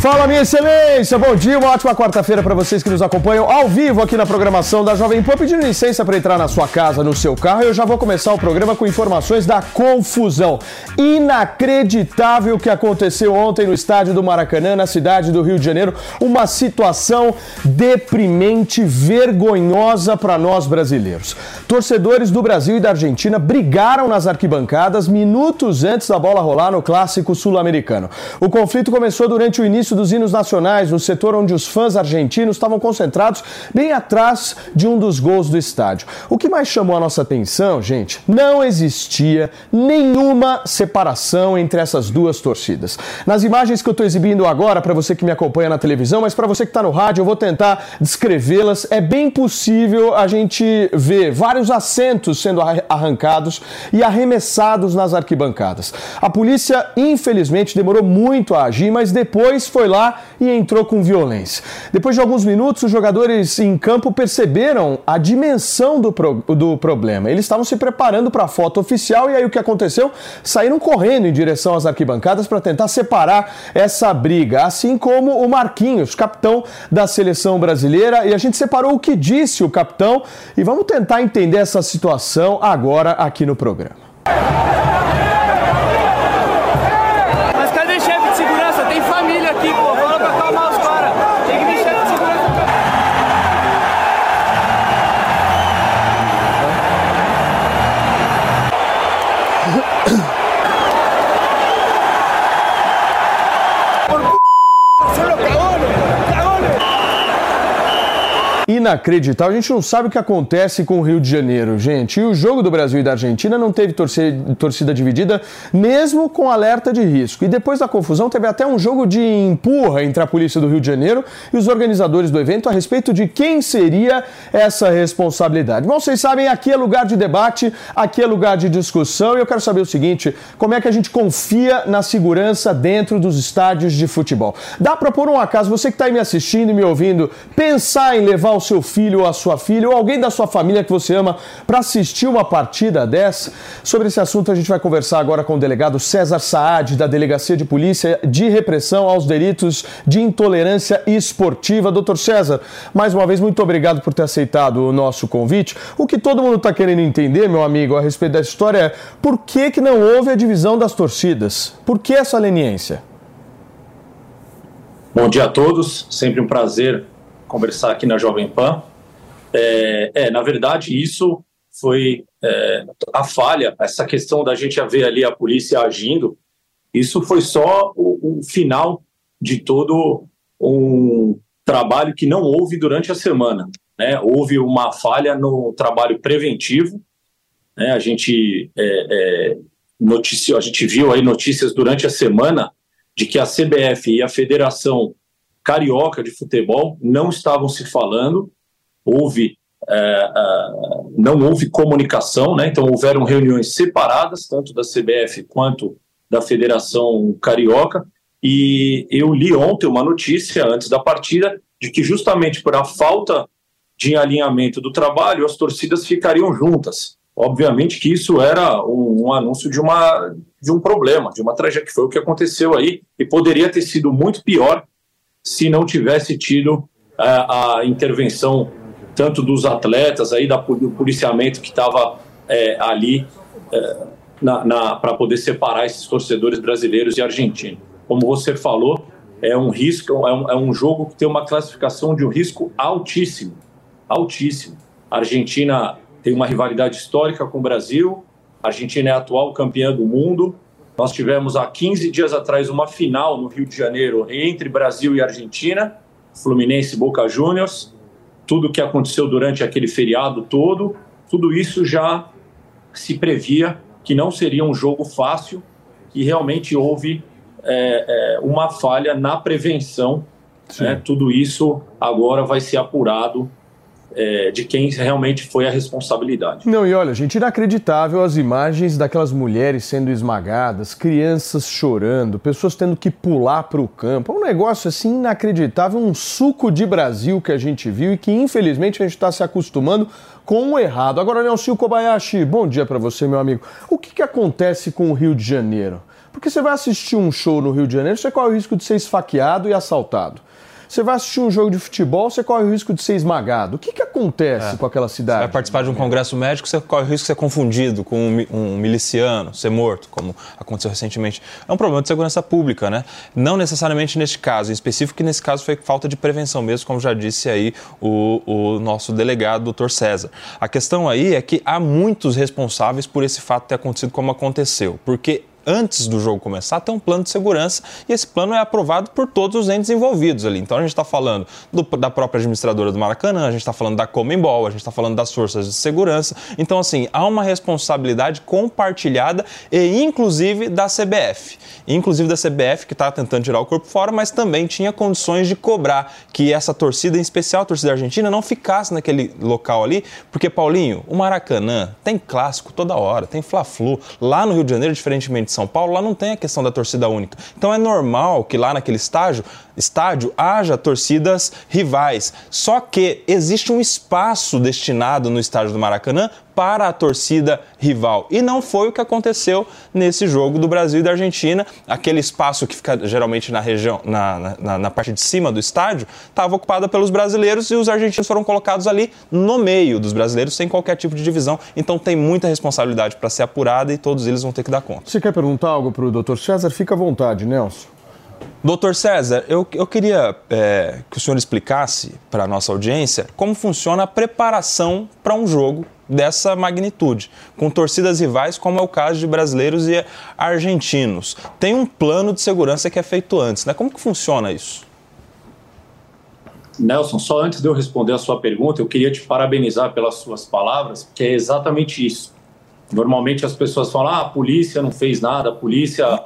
Fala, minha excelência! Bom dia, uma ótima quarta-feira para vocês que nos acompanham ao vivo aqui na programação da Jovem Pan. Pedindo licença para entrar na sua casa, no seu carro, eu já vou começar o programa com informações da confusão. Inacreditável o que aconteceu ontem no estádio do Maracanã, na cidade do Rio de Janeiro. Uma situação deprimente, vergonhosa para nós brasileiros. Torcedores do Brasil e da Argentina brigaram nas arquibancadas minutos antes da bola rolar no clássico sul-americano. O conflito começou durante o início dos hinos nacionais, no setor onde os fãs argentinos estavam concentrados bem atrás de um dos gols do estádio. O que mais chamou a nossa atenção, gente, não existia nenhuma separação entre essas duas torcidas. Nas imagens que eu estou exibindo agora, para você que me acompanha na televisão, mas para você que está no rádio, eu vou tentar descrevê-las. É bem possível a gente ver vários assentos sendo arran- arrancados e arremessados nas arquibancadas. A polícia, infelizmente, demorou muito a agir, mas depois foi lá e entrou com violência. Depois de alguns minutos, os jogadores em campo perceberam a dimensão do, pro- do problema. Eles estavam se preparando para a foto oficial e aí o que aconteceu? Saíram correndo em direção às arquibancadas para tentar separar essa briga, assim como o Marquinhos, capitão da seleção brasileira, e a gente separou o que disse o capitão e vamos tentar entender essa situação agora aqui no programa. Inacreditável, a gente não sabe o que acontece com o Rio de Janeiro, gente. E o jogo do Brasil e da Argentina não teve torcida dividida, mesmo com alerta de risco. E depois da confusão, teve até um jogo de empurra entre a polícia do Rio de Janeiro e os organizadores do evento a respeito de quem seria essa responsabilidade. Bom, vocês sabem, aqui é lugar de debate, aqui é lugar de discussão, e eu quero saber o seguinte: como é que a gente confia na segurança dentro dos estádios de futebol? Dá para, por um acaso, você que está aí me assistindo e me ouvindo, pensar em levar o seu filho ou a sua filha ou alguém da sua família que você ama para assistir uma partida dessa? Sobre esse assunto a gente vai conversar agora com o delegado César Saad, da Delegacia de Polícia de Repressão aos Delitos de Intolerância Esportiva. Doutor César, mais uma vez, muito obrigado por ter aceitado o nosso convite. O que todo mundo está querendo entender, meu amigo, a respeito dessa história é por que, que não houve a divisão das torcidas? Por que essa leniência? Bom dia a todos, sempre um prazer conversar aqui na Jovem Pan. É, é, na verdade, isso foi é, a falha, essa questão da gente ver ali a polícia agindo, isso foi só o, o final de todo um trabalho que não houve durante a semana. Né? Houve uma falha no trabalho preventivo, né? a gente é, é, noticiou, a gente viu aí notícias durante a semana de que a CBF e a Federação Carioca de Futebol não estavam se falando, houve é, é, não houve comunicação, né? então houveram reuniões separadas, tanto da CBF quanto da Federação Carioca, E eu li ontem uma notícia antes da partida de que justamente por a falta de alinhamento do trabalho, as torcidas ficariam juntas. Obviamente que isso era um, um, anúncio de, uma, de um problema, de uma tragédia, que foi o que aconteceu aí, e poderia ter sido muito pior se não tivesse tido a, a intervenção tanto dos atletas, aí da, do policiamento que estava é, ali é, para poder separar esses torcedores brasileiros e argentinos. Como você falou, é um risco, é um, é um jogo que tem uma classificação de um risco altíssimo, altíssimo. A Argentina tem uma rivalidade histórica com o Brasil, a Argentina é a atual campeã do mundo. Nós tivemos há 15 dias atrás uma final no Rio de Janeiro entre Brasil e Argentina, Fluminense e Boca Juniors tudo o que aconteceu durante aquele feriado todo, tudo isso já se previa que não seria um jogo fácil, que realmente houve é, é, uma falha na prevenção. Né? Tudo isso agora vai ser apurado é, de quem realmente foi a responsabilidade. Não, e olha, gente, inacreditável as imagens daquelas mulheres sendo esmagadas, crianças chorando, pessoas tendo que pular para o campo. É um negócio assim inacreditável, um suco de Brasil que a gente viu e que infelizmente a gente está se acostumando com o errado. Agora, Nelson Kobayashi, bom dia para você, meu amigo. O que, que acontece com o Rio de Janeiro? Porque você vai assistir um show no Rio de Janeiro, você corre o risco de ser esfaqueado e assaltado. Você vai assistir um jogo de futebol, você corre o risco de ser esmagado. O que, que acontece é. com aquela cidade? Você vai participar de um congresso médico, você corre o risco de ser confundido com um, um miliciano, ser morto, como aconteceu recentemente. É um problema de segurança pública, né? Não necessariamente neste caso, em específico, que nesse caso foi falta de prevenção mesmo, como já disse aí o, o nosso delegado, doutor César. A questão aí é que há muitos responsáveis por esse fato ter acontecido como aconteceu, porque antes do jogo começar, tem um plano de segurança e esse plano é aprovado por todos os entes envolvidos ali. Então a gente está falando do, da própria administradora do Maracanã, a gente está falando da Comembol, a gente está falando das forças de segurança. Então, assim, há uma responsabilidade compartilhada e inclusive da CBF. Inclusive da CBF, que está tentando tirar o corpo fora, mas também tinha condições de cobrar que essa torcida, em especial a torcida argentina, não ficasse naquele local ali, porque, Paulinho, o Maracanã tem clássico toda hora, tem Fla-Flu. Lá no Rio de Janeiro, diferentemente de são Paulo, lá não tem a questão da torcida única. Então é normal que lá naquele estágio, estádio haja torcidas rivais. Só que existe um espaço destinado no estádio do Maracanã para a torcida rival. E não foi o que aconteceu nesse jogo do Brasil e da Argentina. Aquele espaço que fica geralmente na região, na, na, na parte de cima do estádio, estava ocupado pelos brasileiros e os argentinos foram colocados ali no meio dos brasileiros, sem qualquer tipo de divisão. Então tem muita responsabilidade para ser apurada e todos eles vão ter que dar conta. Você quer perguntar algo para o Dr. César? Fica à vontade, Nelson. Doutor César, eu, eu queria é, que o senhor explicasse para a nossa audiência como funciona a preparação para um jogo dessa magnitude, com torcidas rivais, como é o caso de brasileiros e argentinos. Tem um plano de segurança que é feito antes, né? Como que funciona isso? Nelson, só antes de eu responder a sua pergunta, eu queria te parabenizar pelas suas palavras, porque é exatamente isso. Normalmente as pessoas falam, ah, a polícia não fez nada, a polícia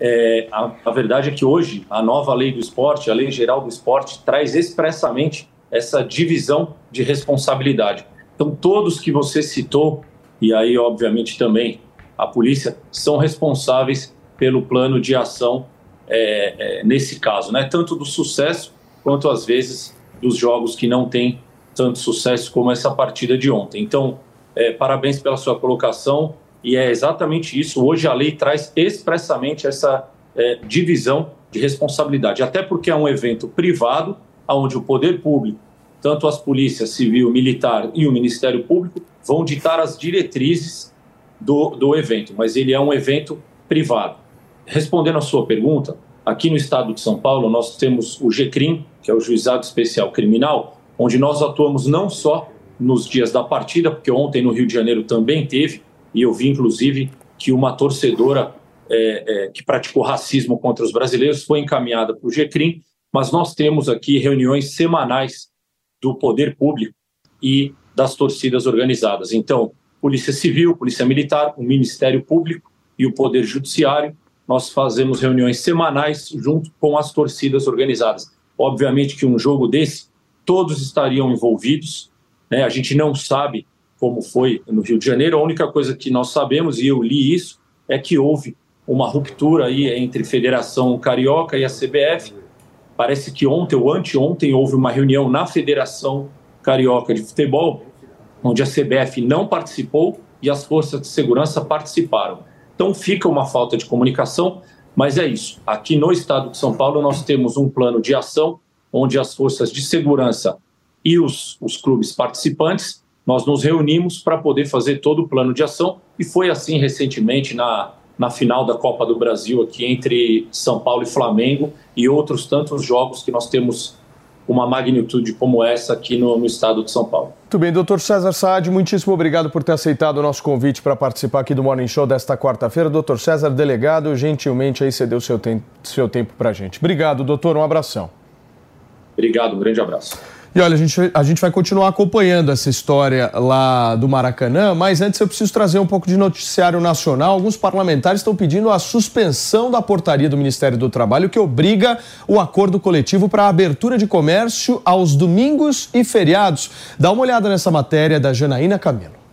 é, a, a, verdade é que hoje a nova lei do esporte, a lei geral do esporte, traz expressamente essa divisão de responsabilidade. Então, todos que você citou, e aí, obviamente, também a polícia, são responsáveis pelo plano de ação é, é, nesse caso, né? tanto do sucesso quanto, às vezes, dos jogos que não têm tanto sucesso como essa partida de ontem. Então, é, parabéns pela sua colocação. E é exatamente isso. Hoje a lei traz expressamente essa é, divisão de responsabilidade, até porque é um evento privado, onde o poder público, tanto as polícias civil, militar e o Ministério Público, vão ditar as diretrizes do, do evento, mas ele é um evento privado. Respondendo à sua pergunta, aqui no estado de São Paulo nós temos o GCRIM, que é o Juizado Especial Criminal, onde nós atuamos não só nos dias da partida, porque ontem no Rio de Janeiro também teve, e eu vi, inclusive, que uma torcedora é, é, que praticou racismo contra os brasileiros foi encaminhada para o GCRIM, mas nós temos aqui reuniões semanais do poder público e das torcidas organizadas. Então, Polícia Civil, Polícia Militar, o Ministério Público e o Poder Judiciário, nós fazemos reuniões semanais junto com as torcidas organizadas. Obviamente que um jogo desse, todos estariam envolvidos, né? a gente não sabe como foi no Rio de Janeiro. A única coisa que nós sabemos, e eu li isso, é que houve uma ruptura aí entre Federação Carioca e a CBF. Parece que ontem ou anteontem houve uma reunião na Federação Carioca de Futebol, onde a CBF não participou e as forças de segurança participaram. Então fica uma falta de comunicação, mas é isso. Aqui no estado de São Paulo nós temos um plano de ação onde as forças de segurança e os, os clubes participantes nós nos reunimos para poder fazer todo o plano de ação e foi assim recentemente na, na final da Copa do Brasil aqui entre São Paulo e Flamengo e outros tantos jogos que nós temos uma magnitude como essa aqui no, no, estado de São Paulo. Muito bem, doutor César Saad, muitíssimo obrigado por ter aceitado o nosso convite para participar aqui do Morning Show desta quarta-feira. Doutor César, delegado, gentilmente aí cedeu seu, tem, seu tempo para a gente. Obrigado, doutor, um abração. Obrigado, um grande abraço. E olha, a gente, a gente vai continuar acompanhando essa história lá do Maracanã, mas antes eu preciso trazer um pouco de noticiário nacional. Alguns parlamentares estão pedindo a suspensão da portaria do Ministério do Trabalho que obriga o acordo coletivo para a abertura de comércio aos domingos e feriados. Dá uma olhada nessa matéria da Janaína Camilo.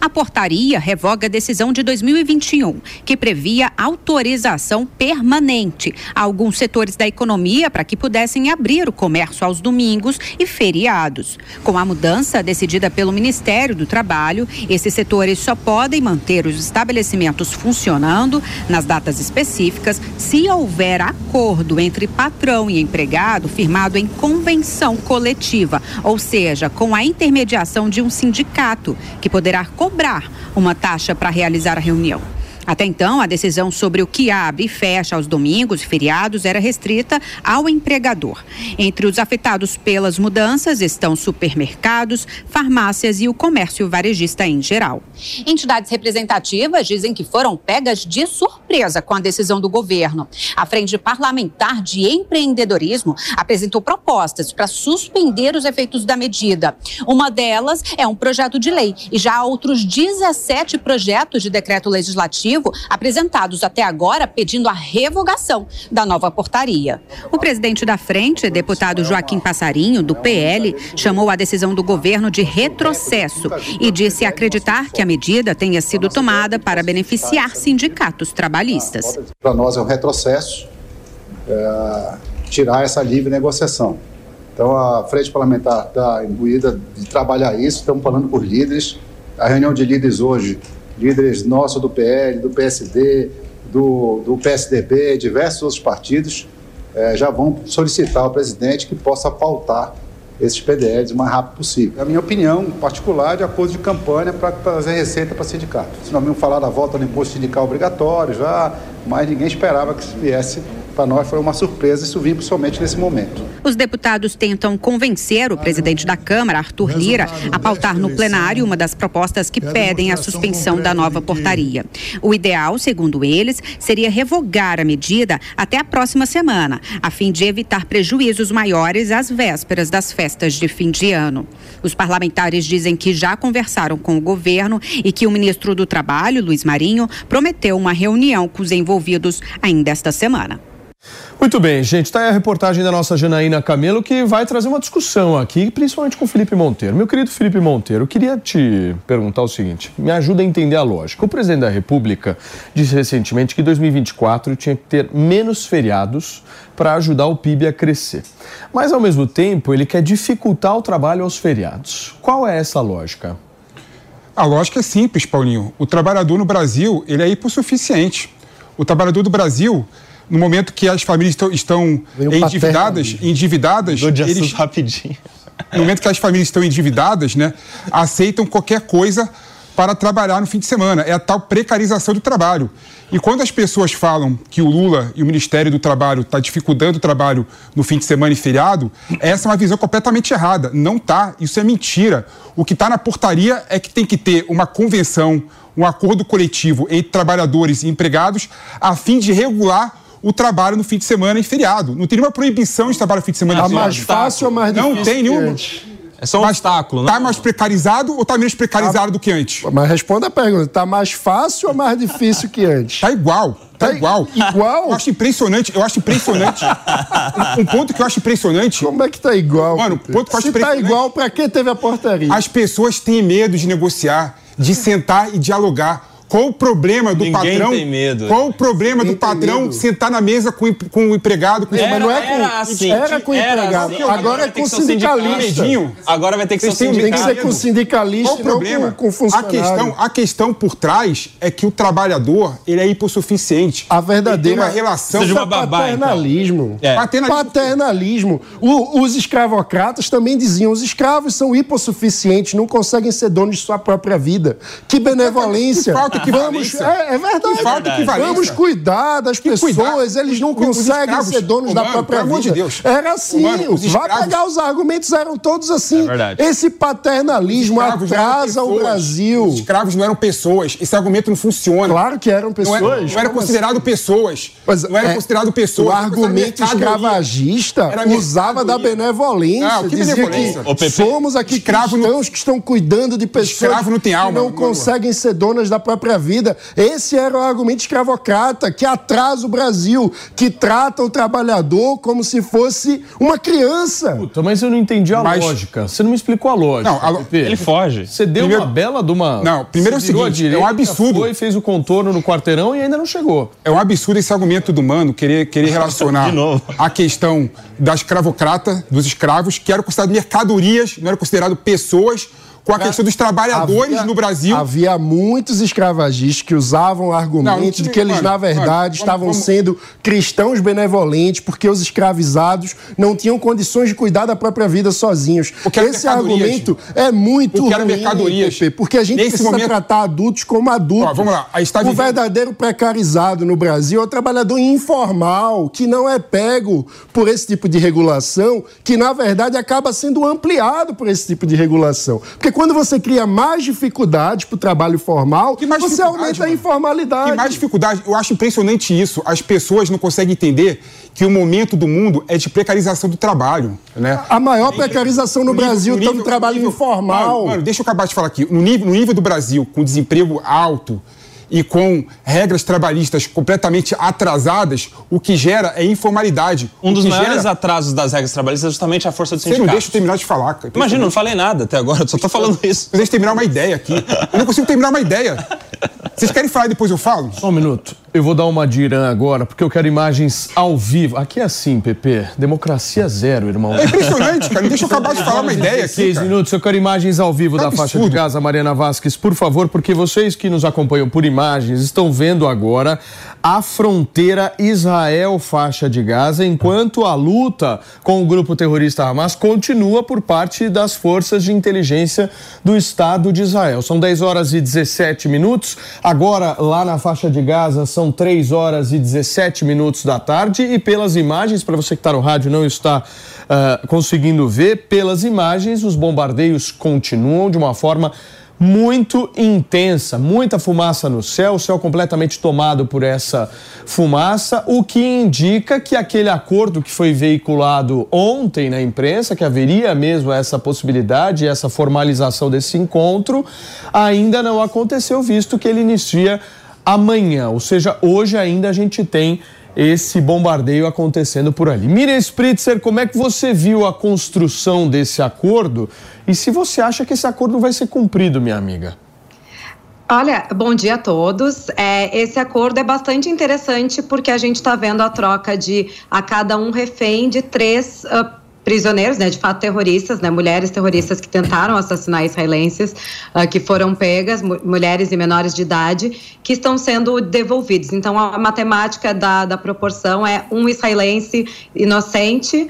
A portaria revoga a decisão de 2021, que previa autorização permanente a alguns setores da economia para que pudessem abrir o comércio aos domingos e feriados. Com a mudança decidida pelo Ministério do Trabalho, esses setores só podem manter os estabelecimentos funcionando nas datas específicas se houver acordo entre patrão e empregado firmado em convenção coletiva, ou seja, com a intermediação de um sindicato, que poderá cobrar uma taxa para realizar a reunião. Até então, a decisão sobre o que abre e fecha aos domingos e feriados era restrita ao empregador. Entre os afetados pelas mudanças estão supermercados, farmácias e o comércio varejista em geral. Entidades representativas dizem que foram pegas de surpresa com a decisão do governo. A Frente Parlamentar de Empreendedorismo apresentou propostas para suspender os efeitos da medida. Uma delas é um projeto de lei e já há outros 17 projetos de decreto legislativo apresentados até agora pedindo a revogação da nova portaria. O presidente da frente, deputado Joaquim Passarinho, do PL, chamou a decisão do governo de retrocesso e disse acreditar que a medida tenha sido tomada para beneficiar sindicatos trabalhistas. Para nós é um retrocesso é, tirar essa livre negociação. Então a frente parlamentar está imbuída de trabalhar isso, estamos falando por líderes. A reunião de líderes hoje líderes nossos do PL, do PSD, do, do PSDB, diversos outros partidos, é, já vão solicitar ao presidente que possa pautar esses PDLs o mais rápido possível. A minha opinião particular de acordo de campanha para trazer receita para sindicato. Se não vimos falar da volta do imposto sindical obrigatório já, mas ninguém esperava que isso viesse para nós foi uma surpresa isso vir principalmente nesse momento. Os deputados tentam convencer o presidente da Câmara, Arthur Lira, a pautar no plenário uma das propostas que pedem a suspensão da nova portaria. O ideal, segundo eles, seria revogar a medida até a próxima semana, a fim de evitar prejuízos maiores às vésperas das festas de fim de ano. Os parlamentares dizem que já conversaram com o governo e que o ministro do Trabalho, Luiz Marinho, prometeu uma reunião com os envolvidos ainda esta semana. Muito bem, gente. Está aí a reportagem da nossa Janaína Camelo que vai trazer uma discussão aqui, principalmente com o Felipe Monteiro. Meu querido Felipe Monteiro, eu queria te perguntar o seguinte: me ajuda a entender a lógica. O presidente da República disse recentemente que 2024 tinha que ter menos feriados para ajudar o PIB a crescer. Mas, ao mesmo tempo, ele quer dificultar o trabalho aos feriados. Qual é essa lógica? A lógica é simples, Paulinho. O trabalhador no Brasil ele é hipossuficiente. O trabalhador do Brasil no momento que as famílias estão, estão endividadas, endividadas, eles rapidinho. No momento que as famílias estão endividadas, né, aceitam qualquer coisa para trabalhar no fim de semana. É a tal precarização do trabalho. E quando as pessoas falam que o Lula e o Ministério do Trabalho está dificultando o trabalho no fim de semana e feriado, essa é uma visão completamente errada. Não tá, isso é mentira. O que está na portaria é que tem que ter uma convenção, um acordo coletivo entre trabalhadores e empregados, a fim de regular o trabalho no fim de semana e feriado. Não tem nenhuma proibição de trabalho no fim de semana tá e feriado. mais fácil ou mais difícil? Não tem nenhum. É só um mas obstáculo, né? Tá mais precarizado ou tá menos precarizado tá, do que antes? Mas responda a pergunta: tá mais fácil ou mais difícil que antes? Tá igual. Tá, tá igual. Igual? Eu acho impressionante. Eu acho impressionante. um, ponto que eu acho impressionante. Como é que tá igual? Mano, um ponto que eu acho Se tá igual, pra que teve a portaria? As pessoas têm medo de negociar, de sentar e dialogar Qual o problema do Ninguém patrão? tem medo. Qual o problema do Ninguém tem patrão medo. sentar na mesa com, o com o empregado? Com Era- mas não é com- era assim. era com Era empregado. assim. Agora é vai ter com o sindicalista. Agora vai ter que ser o têm- Tem que ser com sindicalista Qual o não problema? com, com a, funcionário. questão, a questão por trás é que o trabalhador ele é hipossuficiente. A verdadeira. Ele tem uma relação de uma é então. paternalismo. É. Paternalismo. Paternalismo. O- os escravocratas também diziam: os escravos são hipossuficientes, não conseguem ser donos de sua própria vida. Que benevolência. Que falta Vamos, equivalência. é, é verdade. Que falta equivalência. Vamos cuidar das pessoas, cuidar. eles não conseguem escravos, ser donos da mano, própria vida. de Deus. Era assim. Mano, os Vai pegar os argumentos, eram todos assim. É verdade. Esse paternalismo não atrasa o. Brasil. Os escravos não eram pessoas. Esse argumento não funciona. Claro que eram Não pessoas. era, não era considerado pessoas. Mas, não era é, considerado pessoas. O argumento escravagista usava da benevolência. Não, que dizia benevolência? que somos aqui escravo não- cristãos que estão cuidando de pessoas Escravo não tem alma, que não conseguem ser donas da própria vida. Esse era o argumento escravocrata que atrasa o Brasil, que trata o trabalhador como se fosse uma criança. Puta, mas eu não entendi a Mas- lógica. Você não me explicou a lógica. Não, a. Ele foge. Você deu Primeiro- uma bela de uma. Não, primeiro é o seguinte, é um direita, absurdo. Foi, fez o contorno no quarteirão e ainda não chegou. É um absurdo esse argumento do Mano querer, querer relacionar a questão da escravocrata, dos escravos, que eram considerados mercadorias, não eram considerados pessoas, com a questão dos trabalhadores Havia- no Brasil. Havia muitos escravagistas que usavam Não, argumento de que eles, mano, na mano, verdade, vamos- estavam vamos- sendo cristãos benevolentes porque os escravizados não tinham condições de cuidar da própria vida sozinhos. Esse argumento é muito Porque ruim, mercadorias. Porque a gente Nesse precisa momento- tratar adultos como adultos. Ó, vamos lá, está O vivendo- verdadeiro precarizado no Brasil é o trabalhador informal, que não é pego por esse tipo de regulação, que na verdade acaba sendo ampliado por esse tipo de regulação. Porque quando você cria mais dificuldades para o trabalho formal, você dificuldade, aumenta a informalidade. Que mais dificuldade, eu acho impressionante isso. As pessoas não conseguem entender que o momento do mundo é de precarização do trabalho. Né? A maior precarização no, nível- Brasil no está no trabalho no nível- informal. Mano, mano, deixa eu acabar de falar aqui. No nível, no nível do Brasil, com desemprego alto e com regras trabalhistas completamente atrasadas, o que gera é informalidade. Um dos maiores gera... atrasos das regras trabalhistas é justamente a força do Você não sindicato. deixa eu terminar de falar. cara. Imagina, não falei nada até agora, eu só tô falando isso. Deixa eu terminar uma ideia aqui. Eu não consigo terminar uma ideia. Vocês querem falar e depois eu falo? Só um minuto. Eu vou dar uma de Irã agora, porque eu quero imagens ao vivo. Aqui é assim, Pepe. Democracia zero, irmão. É impressionante, cara. Deixa eu acabar de falar uma ideia aqui. 16 cara. minutos, eu quero imagens ao vivo Que da faixa de absurdo. casa, Mariana Vasques, por favor, porque vocês que nos acompanham por imagens estão vendo agora a fronteira Israel-faixa de Gaza, enquanto a luta com o grupo terrorista Hamas continua por parte das forças de inteligência do Estado de Israel. São 10 horas e 17 minutos. Agora, lá na faixa de Gaza, são 3 horas e 17 minutos da tarde. E pelas imagens, para você que está no rádio não está ah, conseguindo ver, pelas imagens, os bombardeios continuam de uma forma muito intensa, muita fumaça no céu, o céu completamente tomado por essa fumaça, o que indica que aquele acordo que foi veiculado ontem na imprensa, que haveria mesmo essa possibilidade, essa formalização desse encontro, ainda não aconteceu, visto que ele inicia amanhã, ou seja, hoje ainda a gente tem esse bombardeio acontecendo por ali. Miriam Spritzer, como é que você viu a construção desse acordo e se você acha que esse acordo vai ser cumprido, minha amiga? Olha, bom dia a todos. É, esse acordo é bastante interessante porque a gente está vendo a troca de a cada um refém de três ah, prisioneiros, né, de fato terroristas, né, mulheres terroristas que tentaram assassinar israelenses, ah, que foram pegas, mu- mulheres e menores de idade, que estão sendo devolvidos. Então, a matemática da, da proporção é um israelense inocente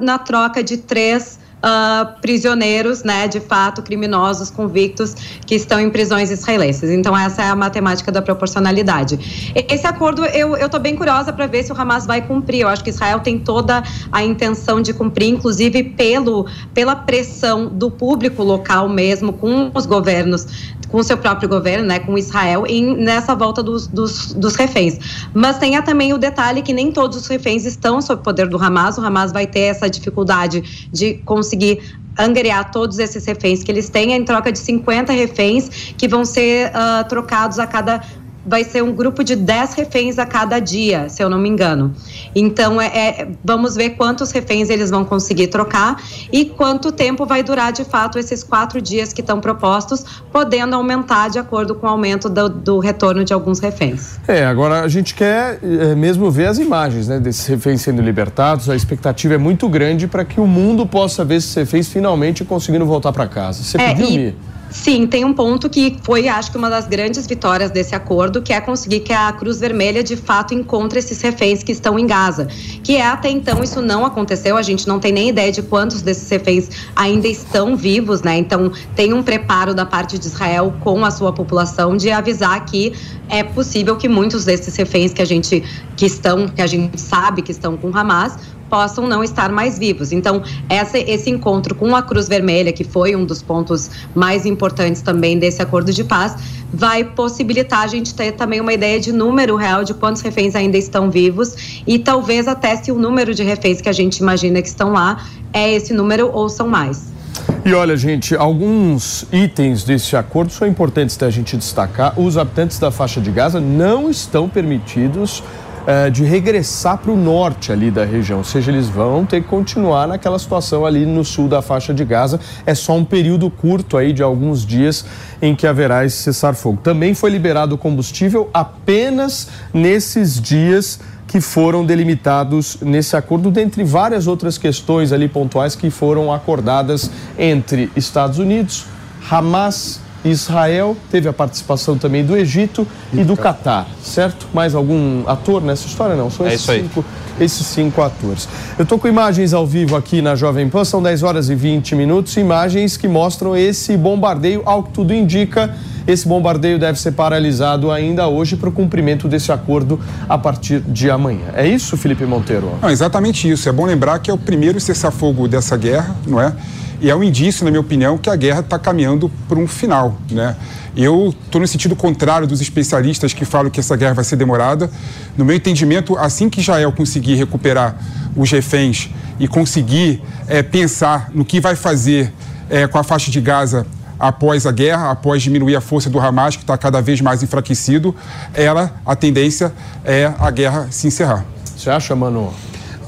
na troca de três ah, prisioneiros, né, de fato, criminosos convictos que estão em prisões israelenses. Então, essa é a matemática da proporcionalidade. Esse acordo, eu estou bem curiosa para ver se o Hamas vai cumprir. Eu acho que Israel tem toda a intenção de cumprir, inclusive pelo, pela pressão do público local mesmo, com os governos com o seu próprio governo, né, com Israel, em, nessa volta dos, dos, dos reféns. Mas tenha também o detalhe que nem todos os reféns estão sob o poder do Hamas. O Hamas vai ter essa dificuldade de conseguir angariar todos esses reféns que eles têm em troca de 50 reféns que vão ser ah, trocados a cada vai ser um grupo de 10 reféns a cada dia, se eu não me engano. Então, é, é, vamos ver quantos reféns eles vão conseguir trocar e quanto tempo vai durar de fato esses quatro dias que estão propostos, podendo aumentar de acordo com o aumento do, do retorno de alguns reféns. É, agora a gente quer é, mesmo ver as imagens né, desses reféns sendo libertados. A expectativa é muito grande para que o mundo possa ver esses reféns finalmente conseguindo voltar para casa. Você É, pediu, e-? Sim, tem um ponto que foi, acho que, uma das grandes vitórias desse acordo, que é conseguir que a Cruz Vermelha de fato encontre esses reféns que estão em Gaza. Que é até então isso não aconteceu, a gente não tem nem ideia de quantos desses reféns ainda estão vivos, né? Então tem um preparo da parte de Israel com a sua população de avisar que é possível que muitos desses reféns que a gente que estão, que a gente sabe que estão com Hamas, possam não estar mais vivos. Então, essa, esse encontro com a Cruz Vermelha, que foi um dos pontos mais importantes também desse acordo de paz, vai possibilitar a gente ter também uma ideia de número real de quantos reféns ainda estão vivos e talvez até se o número de reféns que a gente imagina que estão lá é esse número ou são mais. E olha, gente, alguns itens desse acordo são importantes da gente destacar. Os habitantes da faixa de Gaza não estão permitidos eh, de regressar para o norte ali da região, ou seja, eles vão ter que continuar naquela situação ali no sul da faixa de Gaza. É só um período curto aí de alguns dias em que haverá esse cessar-fogo. Também foi liberado combustível apenas nesses dias que foram delimitados nesse acordo, dentre várias outras questões ali pontuais que foram acordadas entre Estados Unidos, Hamas, Israel, teve a participação também do Egito e do Catar, certo? Mais algum ator nessa história? Não, são É esses isso aí. cinco, esses cinco atores. Eu estou com imagens ao vivo aqui na Jovem Pan, são 10 horas e 20 minutos, imagens que mostram esse bombardeio, ao que tudo indica. Esse bombardeio deve ser paralisado ainda hoje para o cumprimento desse acordo a partir de amanhã. É isso, Felipe Monteiro? Não, exatamente isso. É bom lembrar que é o primeiro cessar-fogo dessa guerra, não é? E é um indício, na minha opinião, que a guerra está caminhando para um final, né? Eu estou no sentido contrário dos especialistas que falam que essa guerra vai ser demorada. No meu entendimento, assim que Israel conseguir recuperar os reféns e conseguir eh, pensar no que vai fazer eh, com a faixa de Gaza após a guerra, após diminuir a força do Hamas, que está cada vez mais enfraquecido, ela, a tendência é a guerra se encerrar. Você acha, Manu?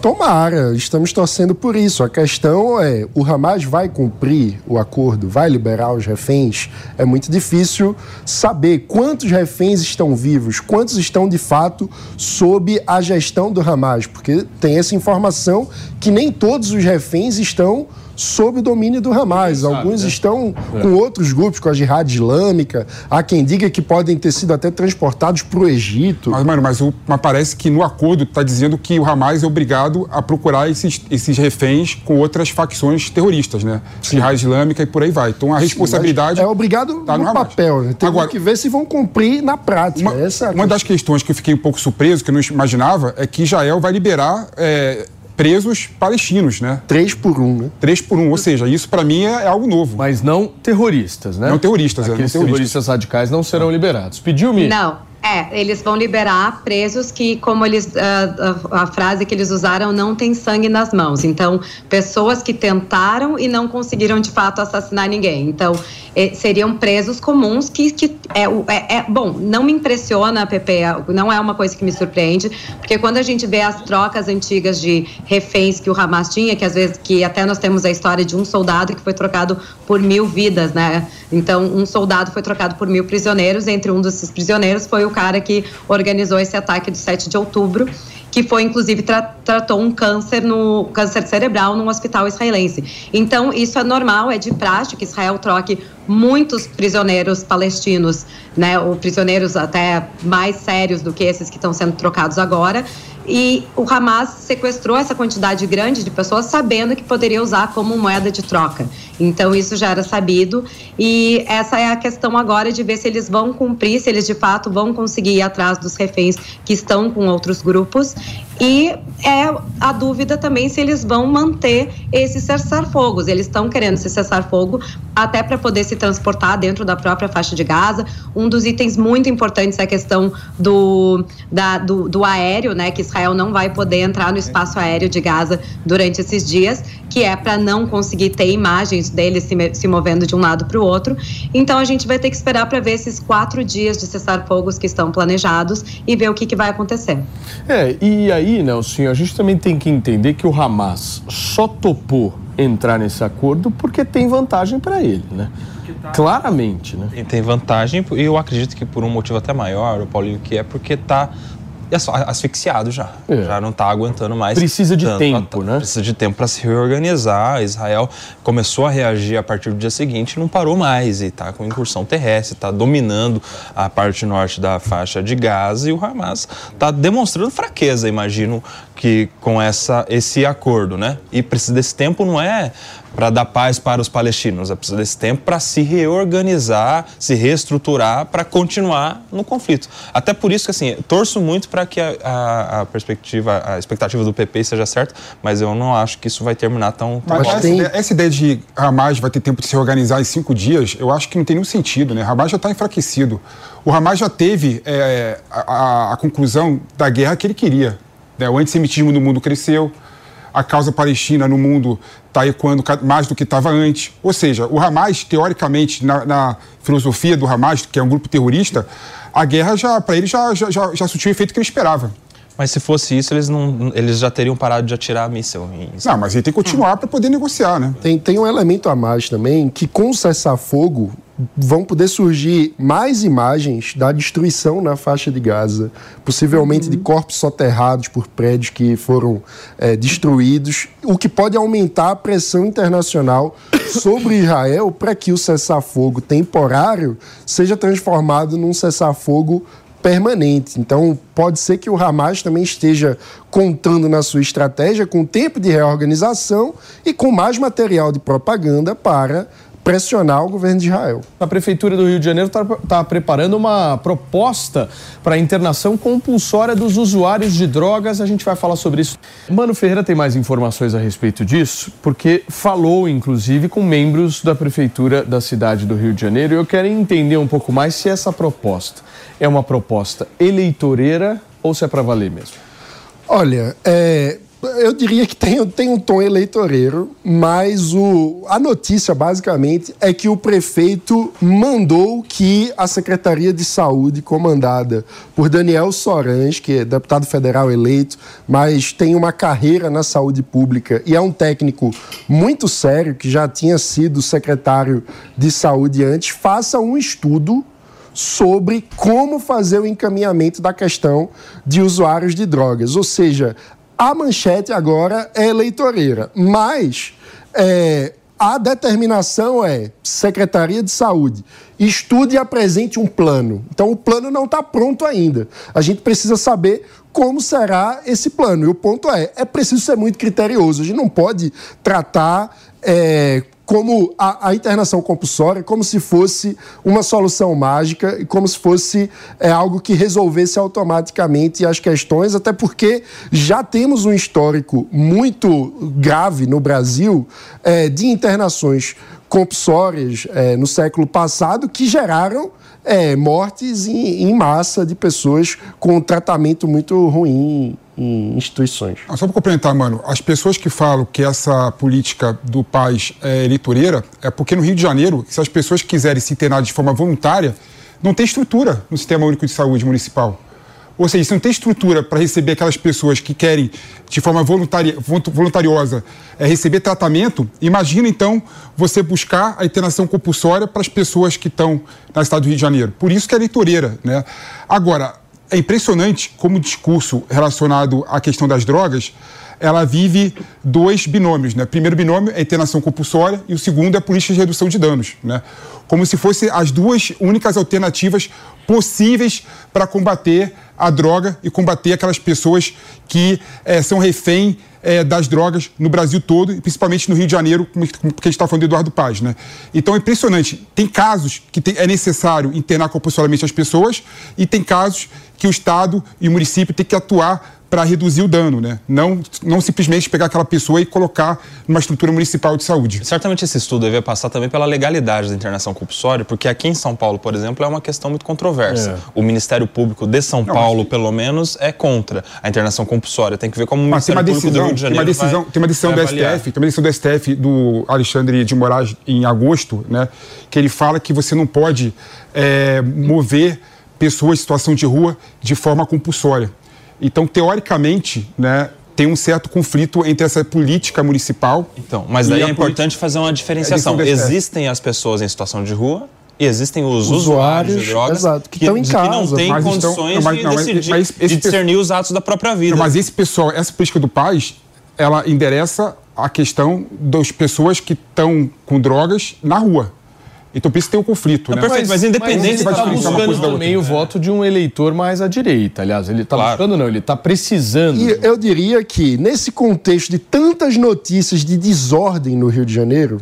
Tomara, estamos torcendo por isso. A questão é: o Hamas vai cumprir o acordo, vai liberar os reféns? É muito difícil saber quantos reféns estão vivos, quantos estão de fato sob a gestão do Hamas, porque tem essa informação que nem todos os reféns estão sob o domínio do Hamas. Alguns né? estão É. com outros grupos, com a Jihad Islâmica. Há quem diga que podem ter sido até transportados para o Egito. Mas, mano, mas, o- mas parece que no acordo está dizendo que o Hamas é obrigado a procurar esses, esses reféns com outras facções terroristas, né? Jihad Islâmica e por aí vai. Então a responsabilidade. É obrigado tá no, no papel. Né? Tem Agora- que ver se vão cumprir na prática. Uma, Essa é uma das questões que eu fiquei um pouco surpreso, que eu não imaginava, é que Israel vai liberar é, presos palestinos, né? Três por um, né? Três por um. Ou seja, isso para mim é, algo novo. Mas não terroristas, né? Não terroristas, é, não Aqueles terroristas. terroristas radicais não serão liberados. Pediu-me? Não. É, eles vão liberar presos que, como eles. ah, a, a frase que eles usaram, não tem sangue nas mãos. Então, pessoas que tentaram e não conseguiram de fato assassinar ninguém. Então, eh, seriam presos comuns que. que é, é, é- bom, não me impressiona, Pepe, é- não é uma coisa que me surpreende, porque quando a gente vê as trocas antigas de reféns que o Hamas tinha, que às vezes que até nós temos a história de um soldado que foi trocado por mil vidas, né? Então, um soldado foi trocado por mil prisioneiros. Entre um desses prisioneiros foi o cara que organizou esse ataque do 7 de outubro, que foi, inclusive, tra tratou um câncer no câncer cerebral num hospital israelense. Então, isso é normal, é de praxe que Israel troque muitos prisioneiros palestinos, né? Ou prisioneiros até mais sérios do que esses que estão sendo trocados agora. E o Hamas sequestrou essa quantidade grande de pessoas sabendo que poderia usar como moeda de troca. Então isso já era sabido e essa é a questão agora de ver se eles vão cumprir, se eles de fato vão conseguir ir atrás dos reféns que estão com outros grupos E é a dúvida também se eles vão manter esse cessar-fogos. Eles estão querendo esse cessar-fogo até para poder se transportar dentro da própria faixa de Gaza. Um dos itens muito importantes é a questão do, da, do, do aéreo, né? Que Israel não vai poder entrar no espaço aéreo de Gaza durante esses dias, que é para não conseguir ter imagens deles se, se movendo de um lado para o outro. Então a gente vai ter que esperar para ver esses quatro dias de cessar-fogos que estão planejados e ver o que, que vai acontecer. É, e aí, Nelson, a gente também tem que entender que o Hamas só topou entrar nesse acordo porque tem vantagem para ele, né? Claramente, né? E tem vantagem, e eu acredito que por um motivo até maior, o Paulinho, que é porque está asfixiado já. É. Já não está aguentando mais. Precisa de tanto, tempo, né? Precisa de tempo para se reorganizar. Israel começou a reagir a partir do dia seguinte e não parou mais. E está com incursão terrestre, está dominando a parte norte da faixa de Gaza e o Hamas está demonstrando fraqueza, imagino, que com essa, esse acordo, né? E precisa desse tempo não é para dar paz para os palestinos, é precisa desse tempo para se reorganizar, se reestruturar para continuar no conflito. Até por isso que assim, torço muito para que a, a, a, perspectiva, a expectativa do PP seja certa, mas eu não acho que isso vai terminar tão, tão mas essa, ideia, essa ideia de Hamas vai ter tempo de se organizar em cinco dias, eu acho que não tem nenhum sentido, né? Hamas já está enfraquecido. O Hamas já teve é, a, a conclusão da guerra que ele queria. Né? O antissemitismo no mundo cresceu, a causa palestina no mundo está ecoando mais do que estava antes. Ou seja, o Hamas, teoricamente, na, na, filosofia do Hamas, que é um grupo terrorista, a guerra já para ele já, já, já, já surtiu o efeito que ele esperava. Mas se fosse isso, eles, não, eles já teriam parado de atirar míssil. Em... Não, mas ele tem que continuar para poder negociar, né? Tem, tem um elemento a mais também, que com o cessar-fogo vão poder surgir mais imagens da destruição na faixa de Gaza, possivelmente uhum. de corpos soterrados por prédios que foram é, destruídos, o que pode aumentar a pressão internacional sobre Israel para que o cessar-fogo temporário seja transformado num cessar-fogo permanente. Então, pode ser que o Hamas também esteja contando na sua estratégia com tempo de reorganização e com mais material de propaganda para pressionar o governo de Israel. A Prefeitura do Rio de Janeiro está tá preparando uma proposta para a internação compulsória dos usuários de drogas. A gente vai falar sobre isso. Mano Ferreira tem mais informações a respeito disso, porque falou, inclusive, com membros da Prefeitura da cidade do Rio de Janeiro. E eu quero entender um pouco mais se essa proposta é uma proposta eleitoreira ou se é para valer mesmo. Olha, é, eu diria que tem, tem um tom eleitoreiro, mas o, a notícia basicamente é que o prefeito mandou que a Secretaria de Saúde, comandada por Daniel Sorans, que é deputado federal eleito, mas tem uma carreira na saúde pública e é um técnico muito sério, que já tinha sido secretário de saúde antes, faça um estudo sobre como fazer o encaminhamento da questão de usuários de drogas. Ou seja, a manchete agora é eleitoreira, mas é, a determinação é Secretaria de Saúde, estude e apresente um plano. Então, o plano não está pronto ainda. A gente precisa saber como será esse plano. E o ponto é, é preciso ser muito criterioso. A gente não pode tratar é, como a, a, internação compulsória, como se fosse uma solução mágica e como se fosse é, algo que resolvesse automaticamente as questões, até porque já temos um histórico muito grave no Brasil é, de internações compulsórias é, no século passado que geraram é, mortes em, em, massa de pessoas com tratamento muito ruim em instituições. Ah, só para complementar, mano, as pessoas que falam que essa política do Paz é eleitoreira é porque no Rio de Janeiro, se as pessoas quiserem se internar de forma voluntária, não tem estrutura no Sistema Único de Saúde Municipal. Ou seja, se não tem estrutura para receber aquelas pessoas que querem, de forma voluntaria, voluntariosa, é, receber tratamento, imagina então você buscar a internação compulsória para as pessoas que estão na cidade do Rio de Janeiro. Por isso que é eleitoreira. Né? Agora, é impressionante como o discurso relacionado à questão das drogas ela vive dois binômios. Né? O primeiro binômio é a internação compulsória e o segundo é a política de redução de danos. Né? Como se fossem as duas únicas alternativas possíveis para combater a droga e combater aquelas pessoas que é, são refém é, das drogas no Brasil todo, e principalmente no Rio de Janeiro, porque a gente está falando do Eduardo Paz. Né? Então é impressionante. Tem casos que tem, é necessário internar compulsoriamente as pessoas e tem casos que o Estado e o município têm que atuar para reduzir o dano, né? Não, não simplesmente pegar aquela pessoa e colocar numa estrutura municipal de saúde. Certamente esse estudo deve passar também pela legalidade da internação compulsória, porque aqui em São Paulo, por exemplo, é uma questão muito controversa. É. O Ministério Público de São não, Paulo, mas... pelo menos, é contra a internação compulsória. Tem que ver como o Ministério decisão, Público do Rio de Janeiro tem uma decisão, vai, tem uma decisão do STF, tem uma decisão do STF do Alexandre de Moraes em agosto, né? Que ele fala que você não pode é, mover pessoas em situação de rua de forma compulsória. Então, teoricamente, né, tem um certo conflito entre essa política municipal. Então, mas daí é importante fazer uma diferenciação. Existem as pessoas em situação de rua e existem os usuários, usuários de drogas exato, que, que, estão em casa, que não têm condições estão, mas, não, de, decidir, mas, de discernir os atos da própria vida. Não, mas esse pessoal, essa política do paz, ela endereça a questão das pessoas que estão com drogas na rua. Então, por isso tem um conflito. né? Perfeito, mas, mas independente... Mas ele está buscando também o voto de um eleitor mais à direita. Aliás, ele está claro. buscando, não, ele está precisando. E eu diria que, nesse contexto de tantas notícias de desordem no Rio de Janeiro,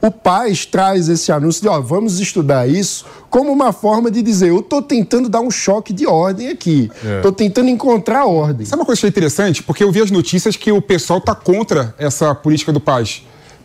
o Paz traz esse anúncio de, ó, vamos estudar isso como uma forma de dizer, eu estou tentando dar um choque de ordem aqui, estou é. tentando encontrar ordem. Sabe uma coisa que é interessante? Porque eu vi as notícias que o pessoal está contra essa política do Paz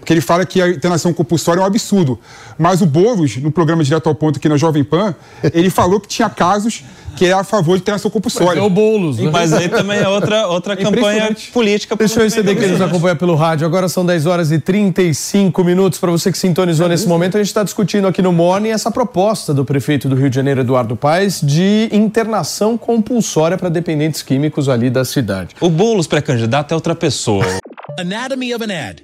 que ele fala que a internação compulsória é um absurdo. Mas o Boulos, no programa Direto ao Ponto aqui na Jovem Pan, ele falou que tinha casos que é a favor de internação compulsória. Mas é o Boulos, né? Mas aí também é outra, outra é campanha política. Deixa eu receber quem nos acompanha pelo rádio. Agora são 10 horas e 35 minutos. Para você que sintonizou é nesse momento, a gente está discutindo aqui no Morning essa proposta do prefeito do Rio de Janeiro, Eduardo Paes, de internação compulsória para dependentes químicos ali da cidade. O Boulos pré-candidato é outra pessoa. Anatomy of an ad.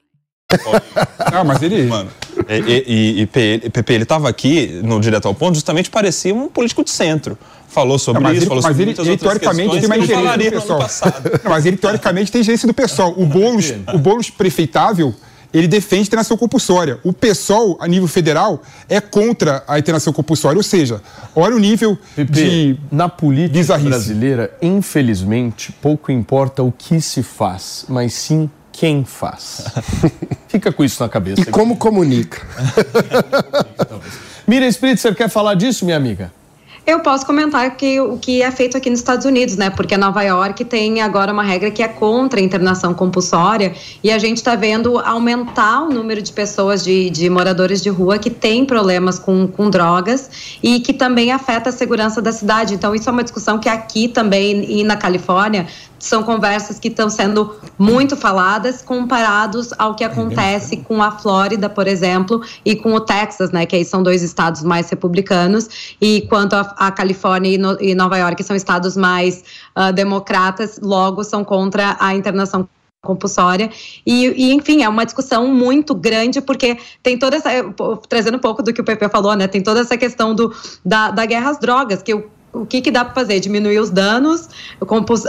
Ah, mas ele. Mano, e, e, e, Pepe, ele estava aqui no Direto ao Ponto, justamente parecia um político de centro. Falou sobre não, isso, ele, falou mas sobre ele, ele teoricamente tem uma ingerência do pessoal. Não, mas ele teoricamente tem gerência do pessoal. O Boulos, o Boulos prefeitável ele defende internação compulsória. O PSOL, a nível federal, é contra a internação compulsória. Ou seja, olha o nível Pepe, de. Na política bizarrice. brasileira, infelizmente, pouco importa o que se faz, mas sim quem faz. Fica com isso na cabeça. E como comunica. Miriam Spritzer, quer falar disso, minha amiga? Eu posso comentar que o que é feito aqui nos Estados Unidos, né? Porque Nova York tem agora uma regra que é contra a internação compulsória e a gente está vendo aumentar o número de pessoas, de, de moradores de rua que têm problemas com, com drogas e que também afeta a segurança da cidade. Então, isso é uma discussão que aqui também e na Califórnia são conversas que estão sendo muito faladas comparados ao que acontece com a Flórida, por exemplo, e com o Texas, né, que aí são dois estados mais republicanos, e quanto a, a Califórnia e, no, e, Nova York são estados mais uh, democratas, logo são contra a internação compulsória e, e, enfim é uma discussão muito grande porque tem toda essa trazendo um pouco do que o Pepe falou né tem toda essa questão do da, da guerra às drogas que o o que, que dá para fazer? Diminuir os danos,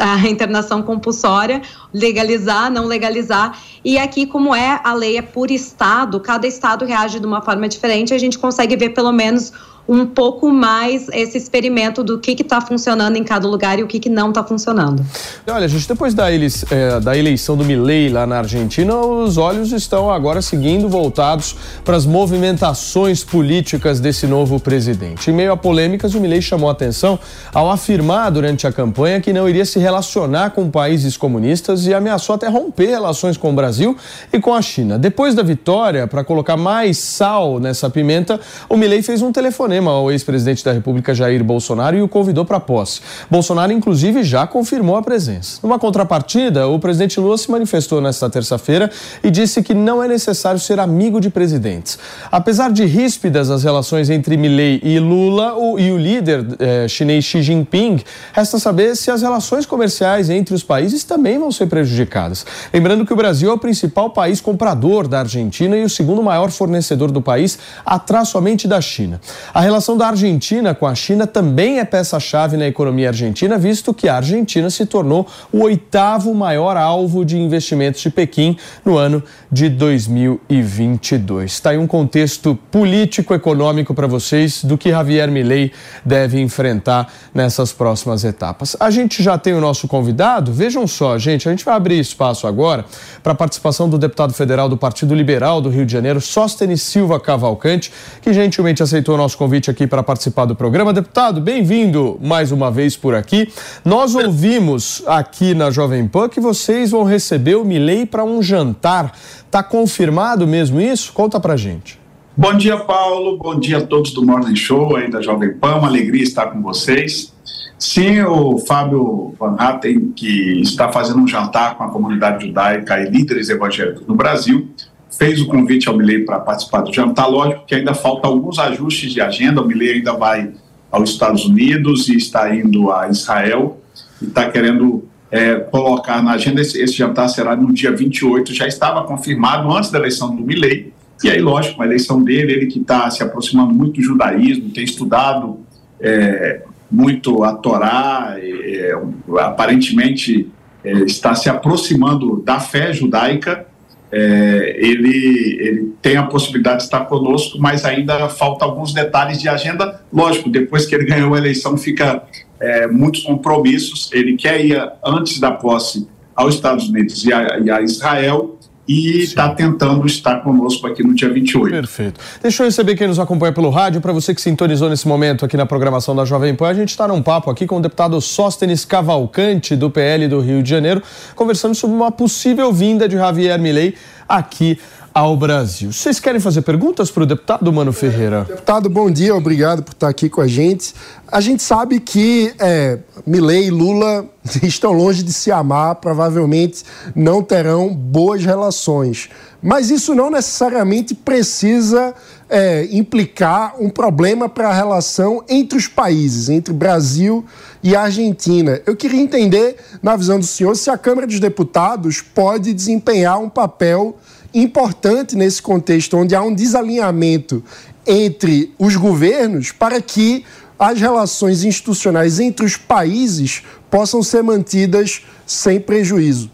a internação compulsória, legalizar, não legalizar. E aqui, como é a lei é por estado, cada estado reage de uma forma diferente, a gente consegue ver pelo menos um pouco mais esse experimento do que está funcionando em cada lugar e o que, que não está funcionando. Olha, gente, depois da, eleição, é, da eleição do Milley lá na Argentina, os olhos estão agora seguindo voltados para as movimentações políticas desse novo presidente. Em meio a polêmicas, o Milley chamou atenção ao afirmar durante a campanha que não iria se relacionar com países comunistas e ameaçou até romper relações com o Brasil e com a China. Depois da vitória, para colocar mais sal nessa pimenta, o Milley fez um telefone telefonema ao ex-presidente da República Jair Bolsonaro e o convidou para posse. Bolsonaro, inclusive, já confirmou a presença. Numa contrapartida, o presidente Lula se manifestou nesta terça-feira e disse que não é necessário ser amigo de presidentes. Apesar de ríspidas as relações entre Milley e Lula o, e o líder eh, chinês Xi Jinping, resta saber se as relações comerciais entre os países também vão ser prejudicadas. Lembrando que o Brasil é o principal país comprador da Argentina e o segundo maior fornecedor do país, atrás somente da China. A relação da Argentina com a China também é peça-chave na economia argentina, visto que a Argentina se tornou o oitavo maior alvo de investimentos de Pequim no ano de 2022. Está aí um contexto político-econômico para vocês do que Javier Milei deve enfrentar nessas próximas etapas. A gente já tem o nosso convidado, vejam só, gente, a gente vai abrir espaço agora para a participação do deputado federal do Partido Liberal do Rio de Janeiro, Sóstenes Silva Cavalcante, que gentilmente aceitou o nosso convite aqui para participar do programa. Deputado, bem-vindo mais uma vez por aqui. Nós ouvimos aqui na Jovem Pan que vocês vão receber o Milei para um jantar. Está confirmado mesmo isso? Conta para gente. Bom dia, Paulo. Bom dia a todos do Morning Show da Jovem Pan. Uma alegria estar com vocês. Sim, o Fábio Van Hatten, que está fazendo um jantar com a comunidade judaica e líderes evangélicos no Brasil, fez o convite ao Milei para participar do jantar. Lógico que ainda falta alguns ajustes de agenda. O Milei ainda vai aos Estados Unidos e está indo a Israel e está querendo é, colocar na agenda. Esse, esse, jantar será no dia 28, já estava confirmado antes da eleição do Milei. E aí, lógico, a eleição dele, ele que está se aproximando muito do judaísmo, tem estudado é, muito a Torá, é, aparentemente é, está se aproximando da fé judaica. É, ele, ele tem a possibilidade de estar conosco, mas ainda falta alguns detalhes de agenda. Lógico, depois que ele ganhou a eleição, fica é, muitos compromissos. Ele quer ir antes da posse aos Estados Unidos e a, e a Israel e está tentando estar conosco aqui no dia 28. Perfeito. Deixa eu receber quem nos acompanha pelo rádio. Para você que sintonizou nesse momento aqui na programação da Jovem Pan, a gente está num papo aqui com o deputado Sóstenes Cavalcante, do PL do Rio de Janeiro, conversando sobre uma possível vinda de Javier Milei aqui ao Brasil. Vocês querem fazer perguntas para o deputado Mano Ferreira? Deputado, bom dia, obrigado por estar aqui com a gente. A gente sabe que é, Milley e Lula estão longe de se amar, provavelmente não terão boas relações. Mas isso não necessariamente precisa é, implicar um problema para a relação entre os países, entre Brasil e Argentina. Eu queria entender, na visão do senhor, se a Câmara dos Deputados pode desempenhar um papel importante nesse contexto, onde há um desalinhamento entre os governos para que as relações institucionais entre os países possam ser mantidas sem prejuízo.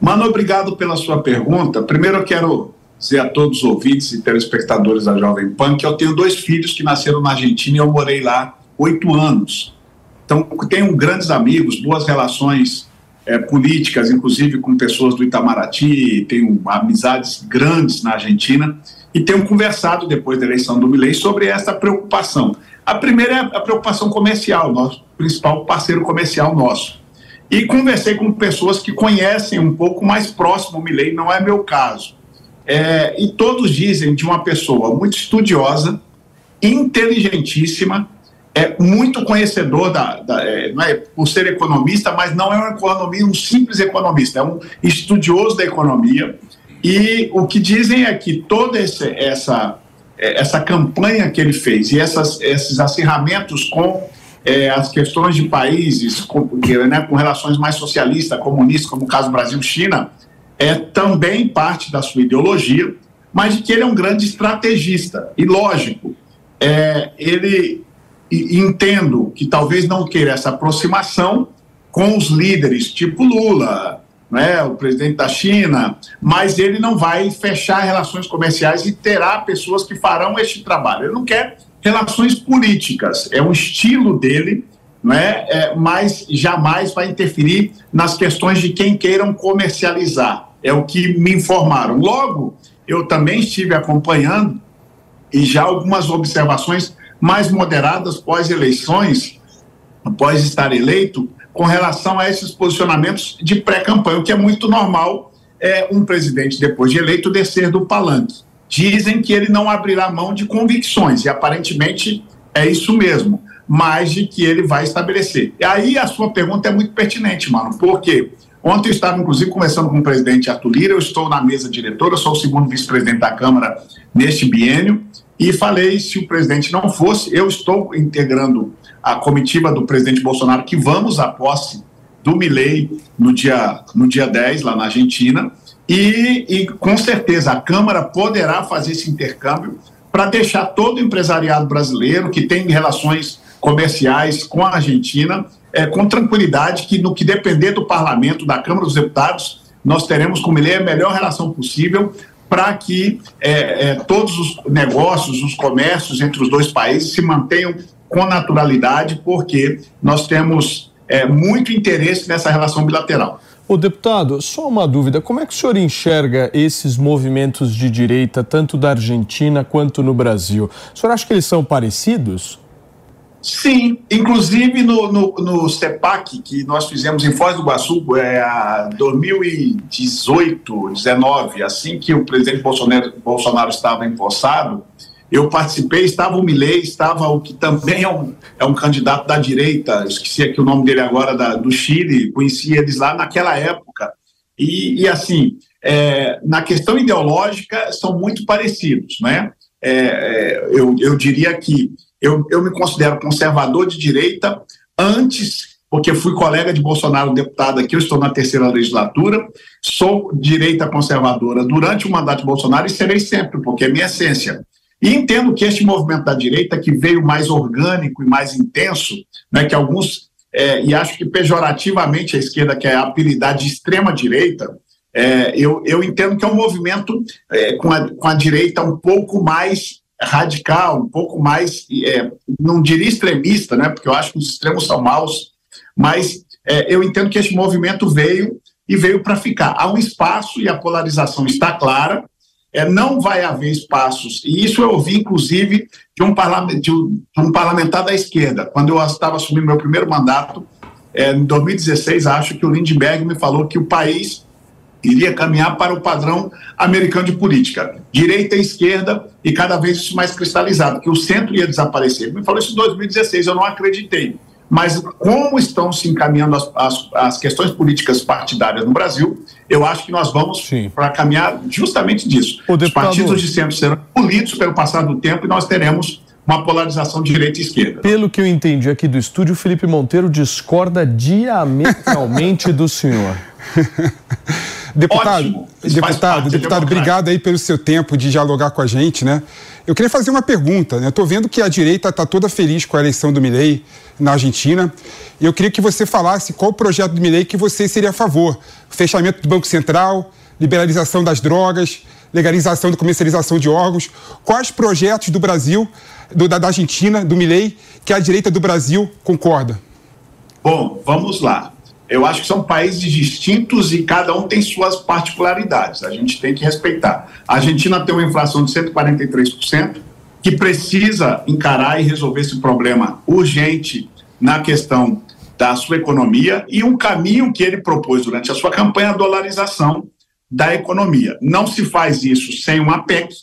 Mano, obrigado pela sua pergunta. Primeiro, eu quero dizer a todos os ouvintes e telespectadores da Jovem Pan que eu tenho dois filhos que nasceram na Argentina e eu morei lá oito anos. Então, tenho grandes amigos, boas relações é, políticas, inclusive com pessoas do Itamaraty, tenho amizades grandes na Argentina e tenho conversado depois da eleição do Milei sobre essa preocupação. A primeira é a preocupação comercial, nosso principal parceiro comercial nosso. E conversei com pessoas que conhecem um pouco mais próximo o Milei, não é meu caso. É, e todos dizem de uma pessoa muito estudiosa, inteligentíssima, é muito conhecedor da, da é, não é por ser economista, mas não é um economista, um simples economista, é um estudioso da economia. E o que dizem é que toda esse, essa é, essa campanha que ele fez e essas, esses acirramentos com é, as questões de países com, né, com relações mais socialistas, comunistas, como o caso Brasil-China, é também parte da sua ideologia, mas de que ele é um grande estrategista. E lógico, é, ele e entendo que talvez não queira essa aproximação com os líderes tipo Lula, né, o presidente da China, mas ele não vai fechar relações comerciais e terá pessoas que farão este trabalho. Ele não quer relações políticas, é um estilo dele, né, é, mas jamais vai interferir nas questões de quem queiram comercializar. É o que me informaram. Logo, eu também estive acompanhando e já algumas observações mais moderadas pós-eleições, após estar eleito, com relação a esses posicionamentos de pré-campanha, o que é muito normal é um presidente, depois de eleito, descer do palanque. Dizem que ele não abrirá mão de convicções, e aparentemente é isso mesmo, mas de que ele vai estabelecer. E aí a sua pergunta é muito pertinente, mano, porque ontem eu estava, inclusive, conversando com o presidente Arthur Lira, eu estou na mesa diretora, sou o segundo vice-presidente da Câmara neste biênio, e falei se o presidente não fosse, eu estou integrando a comitiva do presidente Bolsonaro que vamos à posse do Milei no dia, no dia 10, lá na Argentina, e, e com certeza a Câmara poderá fazer esse intercâmbio para deixar todo o empresariado brasileiro que tem relações comerciais com a Argentina é, com tranquilidade que no que depender do parlamento, da Câmara dos Deputados, nós teremos com ele a melhor relação possível para que é, é, todos os negócios, os comércios entre os dois países se mantenham com naturalidade, porque nós temos é, muito interesse nessa relação bilateral. O deputado, só uma dúvida: como é que o senhor enxerga esses movimentos de direita, tanto da Argentina quanto no Brasil? O senhor acha que eles são parecidos? Sim, inclusive no, no, no CEPAC, que nós fizemos em Foz do Iguaçu, é, 2018, 19, assim que o presidente Bolsonaro, Bolsonaro estava empossado, eu participei, estava o Milei, estava o que também é um, é um candidato da direita, esqueci aqui o nome dele agora, da, do Chile, conheci eles lá naquela época. E, e assim, é, na questão ideológica, são muito parecidos, né? É, é eu, eu diria que eu, eu me considero conservador de direita antes, porque fui colega de Bolsonaro, deputado aqui, eu estou na terceira legislatura, sou direita conservadora durante o mandato de Bolsonaro e serei sempre, porque é minha essência. E entendo que este movimento da direita, que veio mais orgânico e mais intenso, né, que alguns, é, e acho que pejorativamente a esquerda quer apelidar de extrema-direita, é, eu, eu entendo que é um movimento é, com, a, com a direita um pouco mais radical, um pouco mais, é, não diria extremista, né, porque eu acho que os extremos são maus, mas é, eu entendo que esse movimento veio e veio para ficar. Há um espaço e a polarização está clara, é, não vai haver espaços, e isso eu ouvi, inclusive, de um, de um, parlamentar da esquerda, quando eu estava assumindo meu primeiro mandato, é, em 2016, acho que o Lindbergh me falou que o país iria caminhar para o padrão americano de política, direita e esquerda, e cada vez isso mais cristalizado, que o centro ia desaparecer. Ele me falou isso em 2016, eu não acreditei. Mas como estão se encaminhando as, as, as questões políticas partidárias no Brasil, eu acho que nós vamos para caminhar justamente disso. Os partidos de centro serão polidos pelo passar do tempo e nós teremos uma polarização de direita e esquerda. Pelo que eu entendi aqui do estúdio, Felipe Monteiro discorda diametralmente do senhor. Deputado, Ótimo. deputado, deputado, obrigado aí pelo seu tempo de dialogar com a gente, né? Eu queria fazer uma pergunta, né? Estou vendo que a direita está toda feliz com a eleição do Milei na Argentina. E eu queria que você falasse qual o projeto do Milei que você seria a favor. Fechamento do Banco Central, liberalização das drogas, legalização da comercialização de órgãos. Quais projetos do Brasil, do, da, da Argentina, do Milei, que a direita do Brasil concorda? Bom, vamos lá. Eu acho que são países distintos e cada um tem suas particularidades. A gente tem que respeitar. A Argentina tem uma inflação de 143%, que precisa encarar e resolver esse problema urgente na questão da sua economia e um caminho que ele propôs durante a sua campanha a dolarização da economia. Não se faz isso sem uma PEC.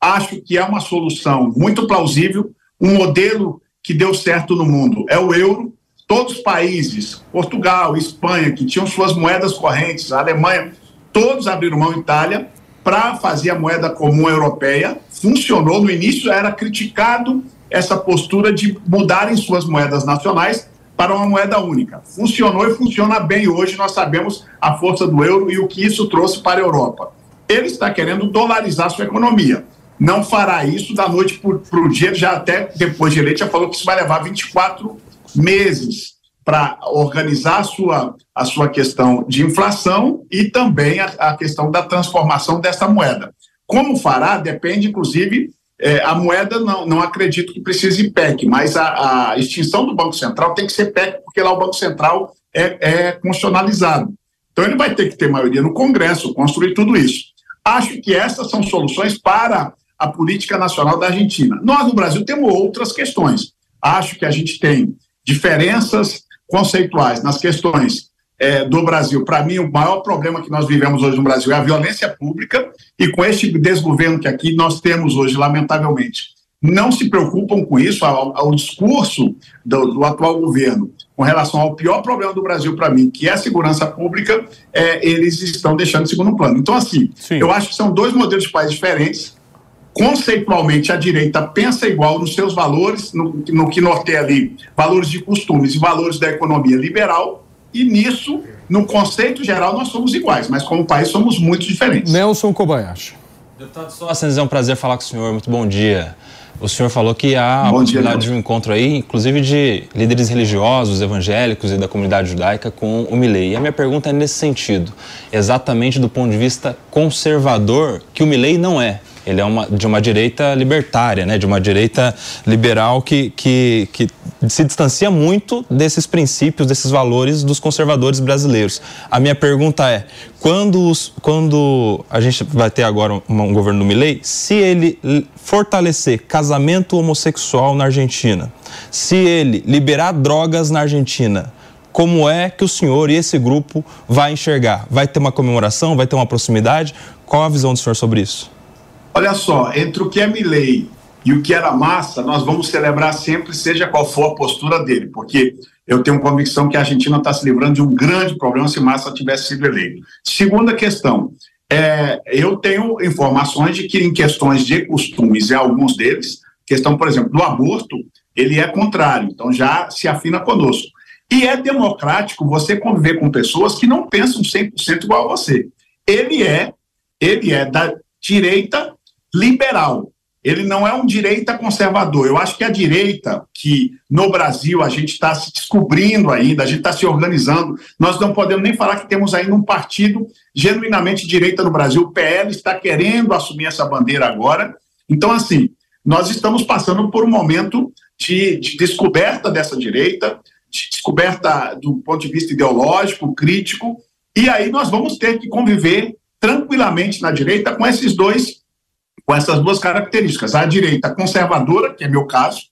Acho que é uma solução muito plausível, um modelo que deu certo no mundo é o euro, todos os países, Portugal, Espanha, que tinham suas moedas correntes, Alemanha, todos abriram mão Itália para fazer a moeda comum europeia. Funcionou no início, era criticado essa postura de mudarem suas moedas nacionais para uma moeda única. Funcionou e funciona bem hoje, nós sabemos a força do euro e o que isso trouxe para a Europa. Ele está querendo dolarizar sua economia. Não fará isso da noite para o dia, já até depois de eleito, já falou que isso vai levar 24 meses para organizar a sua, a sua questão de inflação e também a, a questão da transformação dessa moeda. Como fará, depende, inclusive, é, a moeda não, não acredito que precise PEC, mas a, a, extinção do Banco Central tem que ser PEC, porque lá o Banco Central é, é constitucionalizado. Então ele vai ter que ter maioria no Congresso, construir tudo isso. Acho que essas são soluções para a política nacional da Argentina. Nós, no Brasil, temos outras questões. Acho que a gente tem diferenças conceituais nas questões é, do Brasil. Para mim, o maior problema que nós vivemos hoje no Brasil é a violência pública, e com este desgoverno que aqui nós temos hoje, lamentavelmente, não se preocupam com isso, ao, ao discurso do, do, atual governo com relação ao pior problema do Brasil para mim, que é a segurança pública, é, eles estão deixando em segundo plano. Então, assim, Sim. eu acho que são dois modelos de país diferentes, conceitualmente a direita pensa igual nos seus valores, no, no que norteia ali valores de costumes e valores da economia liberal, e nisso, no conceito geral, nós somos iguais, mas como país somos muito diferentes. Nelson Kobayashi. Deputado Sóstenes, é um prazer falar com o senhor. Muito bom dia. O senhor falou que há a possibilidade dia, de um encontro aí, inclusive de líderes religiosos, evangélicos e da comunidade judaica com o Milley. E a minha pergunta é nesse sentido, exatamente do ponto de vista conservador, que o Milley não é. Ele é uma, de uma direita libertária, né? de uma direita liberal que, que, que se distancia muito desses princípios, desses valores dos conservadores brasileiros. A minha pergunta é, quando, os, quando a gente vai ter agora um, um governo do Milley, se ele fortalecer casamento homossexual na Argentina, se ele liberar drogas na Argentina, como é que o senhor e esse grupo vai enxergar? Vai ter uma comemoração? Vai ter uma proximidade? Qual a visão do senhor sobre isso? Olha só, entre o que é Milley e o que era massa, nós vamos celebrar sempre, seja qual for a postura dele, porque eu tenho convicção que a Argentina está se livrando de um grande problema se Massa tivesse sido eleito. Segunda questão, é, eu tenho informações de que em questões de costumes, e alguns deles, questão, por exemplo, do aborto, ele é contrário, então já se afina conosco. E é democrático você conviver com pessoas que não pensam 100% igual a você. Ele é, ele é da direita liberal. Ele não é um direita conservador. Eu acho que a direita, que no Brasil a gente está se descobrindo ainda, a gente está se organizando, nós não podemos nem falar que temos ainda um partido genuinamente direita no Brasil. O PL está querendo assumir essa bandeira agora. Então, assim, nós estamos passando por um momento de, de descoberta dessa direita, de descoberta do ponto de vista ideológico, crítico, e aí nós vamos ter que conviver tranquilamente na direita com esses dois com essas duas características, a direita conservadora, que é meu caso,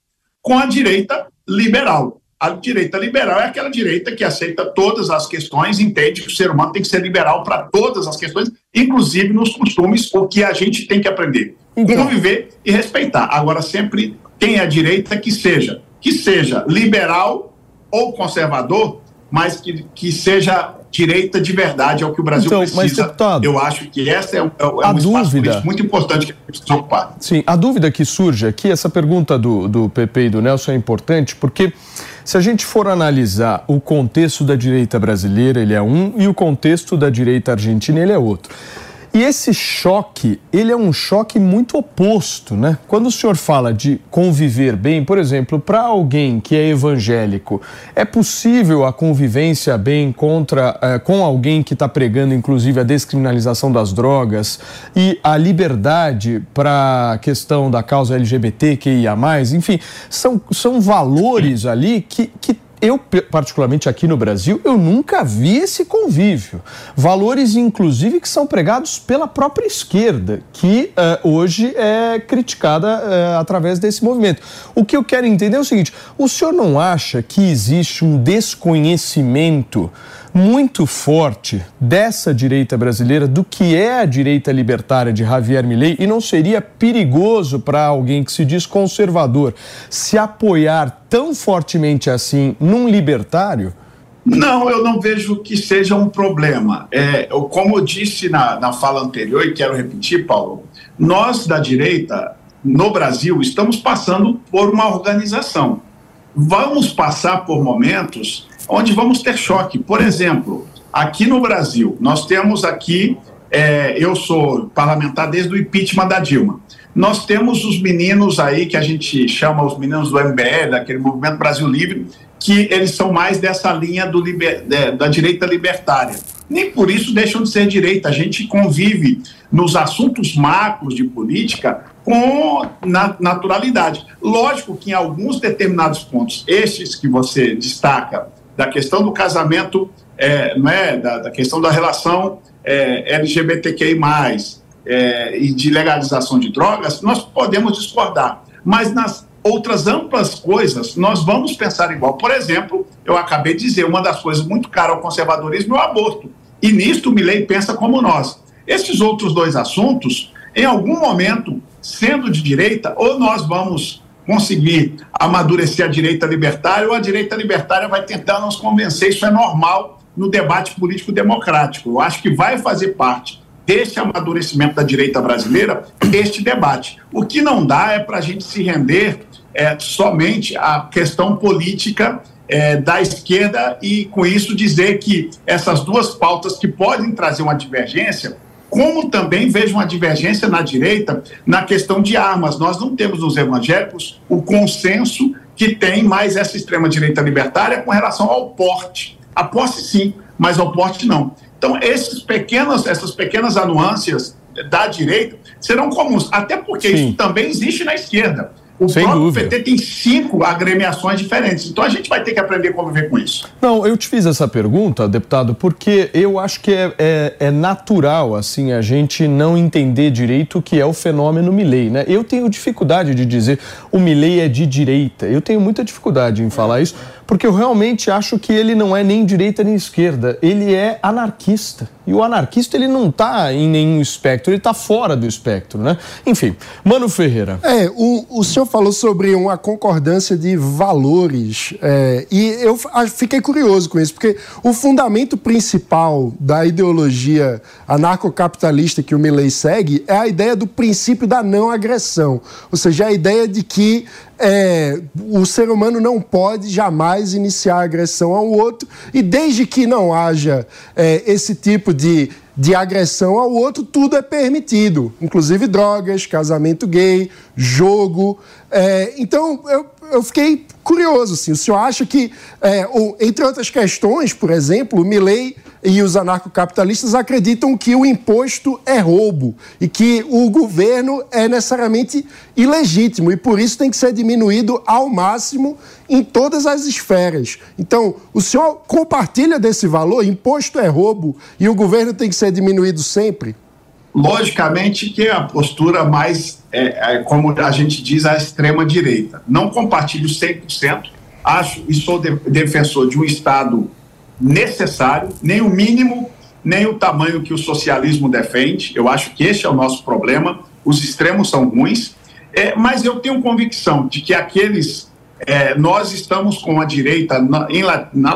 com a direita liberal. A direita liberal é aquela direita que aceita todas as questões, entende que o ser humano tem que ser liberal para todas as questões, inclusive nos costumes, o que a gente tem que aprender. Conviver e respeitar. Agora, sempre é a direita que seja, que seja liberal ou conservador, mas que, que seja direita de verdade, é o que o Brasil Então, precisa. mas, deputado, Eu acho que essa é, um- é um a espaço dúvida- muito importante que a gente precisa ocupar. Sim, a dúvida que surge aqui, essa pergunta do, do PP e do Nelson é importante, porque se a gente for analisar o contexto da direita brasileira, ele é um, e o contexto da direita argentina, ele é outro. E esse choque, ele é um choque muito oposto, né? Quando o senhor fala de conviver bem, por exemplo, para alguém que é evangélico, é possível a convivência bem contra eh, com alguém que está pregando, inclusive, a descriminalização das drogas e a liberdade para a questão da causa LGBT, que ia mais, enfim, são, são valores ali que, que eu, particularmente aqui no Brasil, eu nunca vi esse convívio. Valores, inclusive, que são pregados pela própria esquerda, que eh, hoje é criticada eh, através desse movimento. O que eu quero entender é o seguinte: o senhor não acha que existe um desconhecimento muito forte dessa direita brasileira do que é a direita libertária de Javier Milei e não seria perigoso para alguém que se diz conservador se apoiar tão fortemente assim num libertário? Não, eu não vejo que seja um problema. É, como eu disse na, na fala anterior, e quero repetir, Paulo, nós da direita, no Brasil, estamos passando por uma organização. Vamos passar por momentos onde vamos ter choque. Por exemplo, aqui no Brasil, nós temos aqui, é, eu sou parlamentar desde o impeachment da Dilma. Nós temos os meninos aí que a gente chama os meninos do MBL, daquele Movimento Brasil Livre, que eles são mais dessa linha do liber- de- da direita libertária. Nem por isso deixam de ser direita. A gente convive nos assuntos macros de política com na- naturalidade. Lógico que em alguns determinados pontos, estes que você destaca, da questão do casamento, é, é? da, da questão da relação é, LGBTQI, é, e de legalização de drogas, nós podemos discordar. Mas nas outras amplas coisas, nós vamos pensar igual. Por exemplo, eu acabei de dizer, uma das coisas muito caras ao conservadorismo é o aborto. E nisto o Milley pensa como nós. Esses outros dois assuntos, em algum momento, sendo de direita, ou nós vamos conseguir amadurecer a direita libertária, ou a direita libertária vai tentar nos convencer. Isso é normal no debate político democrático. Eu acho que vai fazer parte desse amadurecimento da direita brasileira este debate. O que não dá é para a gente se render é, somente à questão política é, da esquerda e, com isso, dizer que essas duas pautas que podem trazer uma divergência como também vejo uma divergência na direita na questão de armas. Nós não temos nos evangélicos o consenso que tem mais essa extrema-direita libertária com relação ao porte. A posse, sim, mas ao porte, não. Então, esses pequenos, essas pequenas anuâncias da direita serão comuns, até porque sim. isso também existe na esquerda. O Sem próprio dúvida. PT tem cinco agremiações diferentes. Então a gente vai ter que aprender a conviver com isso. Não, eu te fiz essa pergunta, deputado, porque eu acho que é, é, é natural assim a gente não entender direito o que é o fenômeno Milley, né? Eu tenho dificuldade de dizer o Milley é de direita. Eu tenho muita dificuldade em falar isso porque eu realmente acho que ele não é nem direita nem esquerda, ele é anarquista. E o anarquista ele não está em nenhum espectro, ele está fora do espectro, né? Enfim, Mano Ferreira. É, o, o senhor falou sobre uma concordância de valores é, e eu fiquei curioso com isso, porque o fundamento principal da ideologia anarcocapitalista que o Milley segue é a ideia do princípio da não agressão, ou seja, a ideia de que é, o ser humano não pode jamais iniciar agressão ao outro, e desde que não haja é, esse tipo de, de agressão ao outro, tudo é permitido, inclusive drogas, casamento gay, jogo. É, então, eu, eu fiquei curioso. Assim, o senhor acha que, é, ou, entre outras questões, por exemplo, o Milley e os anarcocapitalistas acreditam que o imposto é roubo e que o governo é necessariamente ilegítimo e por isso tem que ser diminuído ao máximo em todas as esferas. Então, o senhor compartilha desse valor? Imposto é roubo e o governo tem que ser diminuído sempre? Logicamente que é a postura mais, é, é, como a gente diz, a extrema-direita. Não compartilho 100%, acho e sou de, defensor de um Estado necessário, nem o mínimo, nem o tamanho que o socialismo defende. Eu acho que esse é o nosso problema. Os extremos são ruins, é, mas eu tenho convicção de que aqueles. É, nós estamos com a direita na, em, na,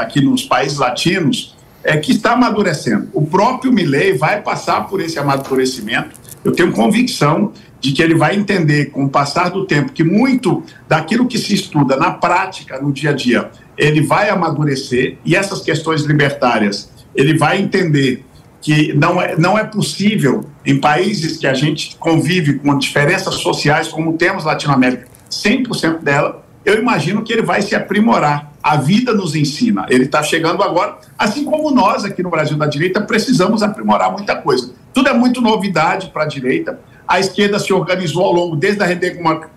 aqui nos países latinos é, que está amadurecendo. O próprio Milley vai passar por esse amadurecimento. Eu tenho convicção de que ele vai entender, com o passar do tempo, que muito daquilo que se estuda na prática, no dia a dia, ele vai amadurecer e essas questões libertárias, ele vai entender que não é, não é possível, em países que a gente convive com diferenças sociais, como temos Latinoamérica, 100% dela, eu imagino que ele vai se aprimorar. A vida nos ensina. Ele está chegando agora, assim como nós aqui no Brasil da direita precisamos aprimorar muita coisa. Tudo é muito novidade para a direita. A esquerda se organizou ao longo, desde a,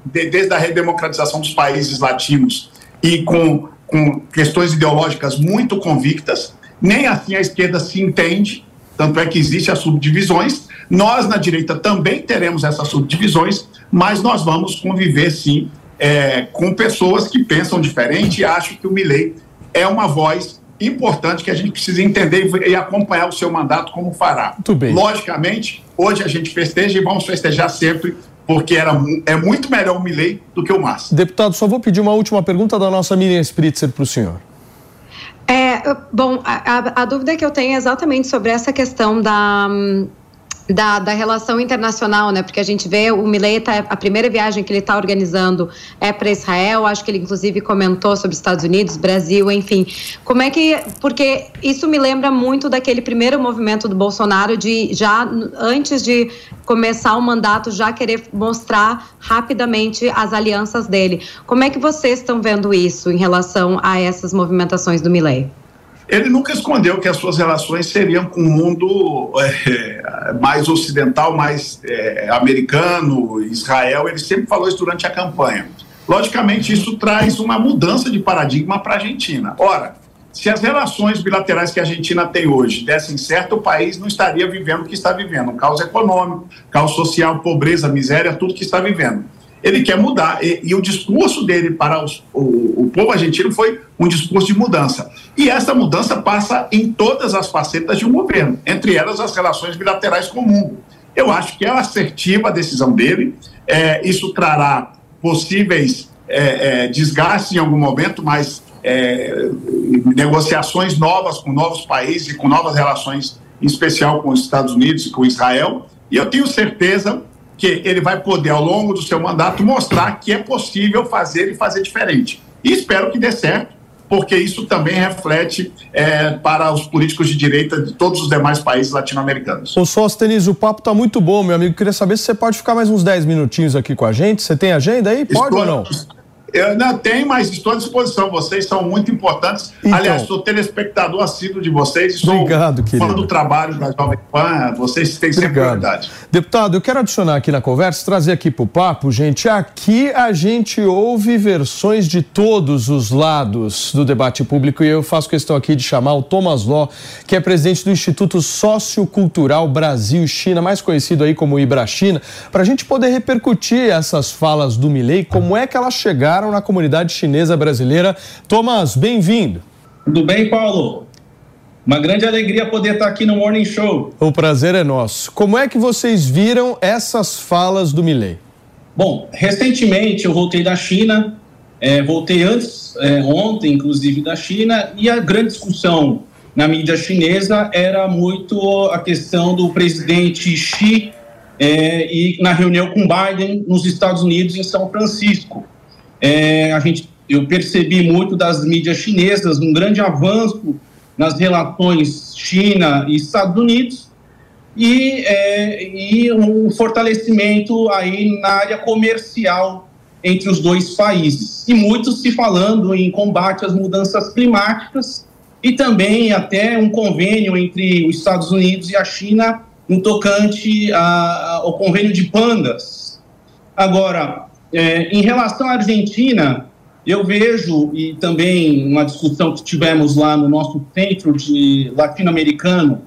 desde a redemocratização dos países latinos e com com questões ideológicas muito convictas, nem assim a esquerda se entende, tanto é que existem as subdivisões. Nós, na direita, também teremos essas subdivisões, mas nós vamos conviver, sim, é, com pessoas que pensam diferente e acham que o Milley é uma voz importante que a gente precisa entender e acompanhar o seu mandato como fará. Muito bem. Logicamente, hoje a gente festeja e vamos festejar sempre porque era, é muito melhor o Milley do que o Massa. Deputado, só vou pedir uma última pergunta da nossa Miriam Spritzer para o senhor. É, bom, a, a, dúvida que eu tenho é exatamente sobre essa questão da, da, da, relação internacional, né? Porque a gente vê o Milei, tá, a primeira viagem que ele está organizando é para Israel, acho que ele inclusive comentou sobre Estados Unidos, Brasil, enfim. Como é que. Porque isso me lembra muito daquele primeiro movimento do Bolsonaro de já antes de começar o mandato, já querer mostrar rapidamente as alianças dele. Como é que vocês estão vendo isso em relação a essas movimentações do Milei? Ele nunca escondeu que as suas relações seriam com o mundo é, mais ocidental, mais é, americano, Israel. Ele sempre falou isso durante a campanha. Logicamente, isso traz uma mudança de paradigma para a Argentina. Ora, se as relações bilaterais que a Argentina tem hoje dessem certo, o país não estaria vivendo o que está vivendo. Caos econômico, caos social, pobreza, miséria, tudo que está vivendo ele quer mudar. E, e o discurso dele para os, o, o, povo argentino foi um discurso de mudança. E essa mudança passa em todas as facetas de um governo, entre elas as relações bilaterais com o mundo. Eu acho que é assertiva a decisão dele, é, isso trará possíveis é, é, desgastes em algum momento, mas é, negociações novas com novos países e com novas relações, em especial com os Estados Unidos e com Israel. E eu tenho certeza que ele vai poder, ao longo do seu mandato, mostrar que é possível fazer e fazer diferente. E espero que dê certo, porque isso também reflete é, para os políticos de direita de todos os demais países latino-americanos. Ô Sóstenes, o papo está muito bom, meu amigo. Queria saber se você pode ficar mais uns 10 minutinhos aqui com a gente. Você tem agenda aí? Pode Estou, ou não? Eu não tenho, mas estou à disposição. Vocês são muito importantes. Então. Aliás, sou telespectador assíduo de vocês. Sou Obrigado, querido. fã do trabalho da Jovem Pan. Vocês têm sempre Obrigado. prioridade. Deputado, eu quero adicionar aqui na conversa, trazer aqui para o papo, gente. Aqui a gente ouve versões de todos os lados do debate público e eu faço questão aqui de chamar o Thomas Ló, que é presidente do Instituto Sociocultural Brasil-China, mais conhecido aí como Ibrachina, para a gente poder repercutir essas falas do Milley, como é que elas chegaram na comunidade chinesa brasileira. Thomas, bem-vindo. Tudo bem, Paulo? Uma grande alegria poder estar aqui no Morning Show. O prazer é nosso. Como é que vocês viram essas falas do Milley? Bom, recentemente eu voltei da China, é, voltei antes, é, ontem, inclusive, da China, e a grande discussão na mídia chinesa era muito a questão do presidente Xi é, e na reunião com Biden nos Estados Unidos, em São Francisco. É, a gente, eu percebi muito das mídias chinesas um grande avanço nas relações China e Estados Unidos e, é, e um fortalecimento aí na área comercial entre os dois países. E muito se falando em combate às mudanças climáticas e também até um convênio entre os Estados Unidos e a China no tocante a- ao convênio de pandas. Agora, é, em relação à Argentina, eu vejo, e também uma discussão que tivemos lá no nosso centro de latino-americano,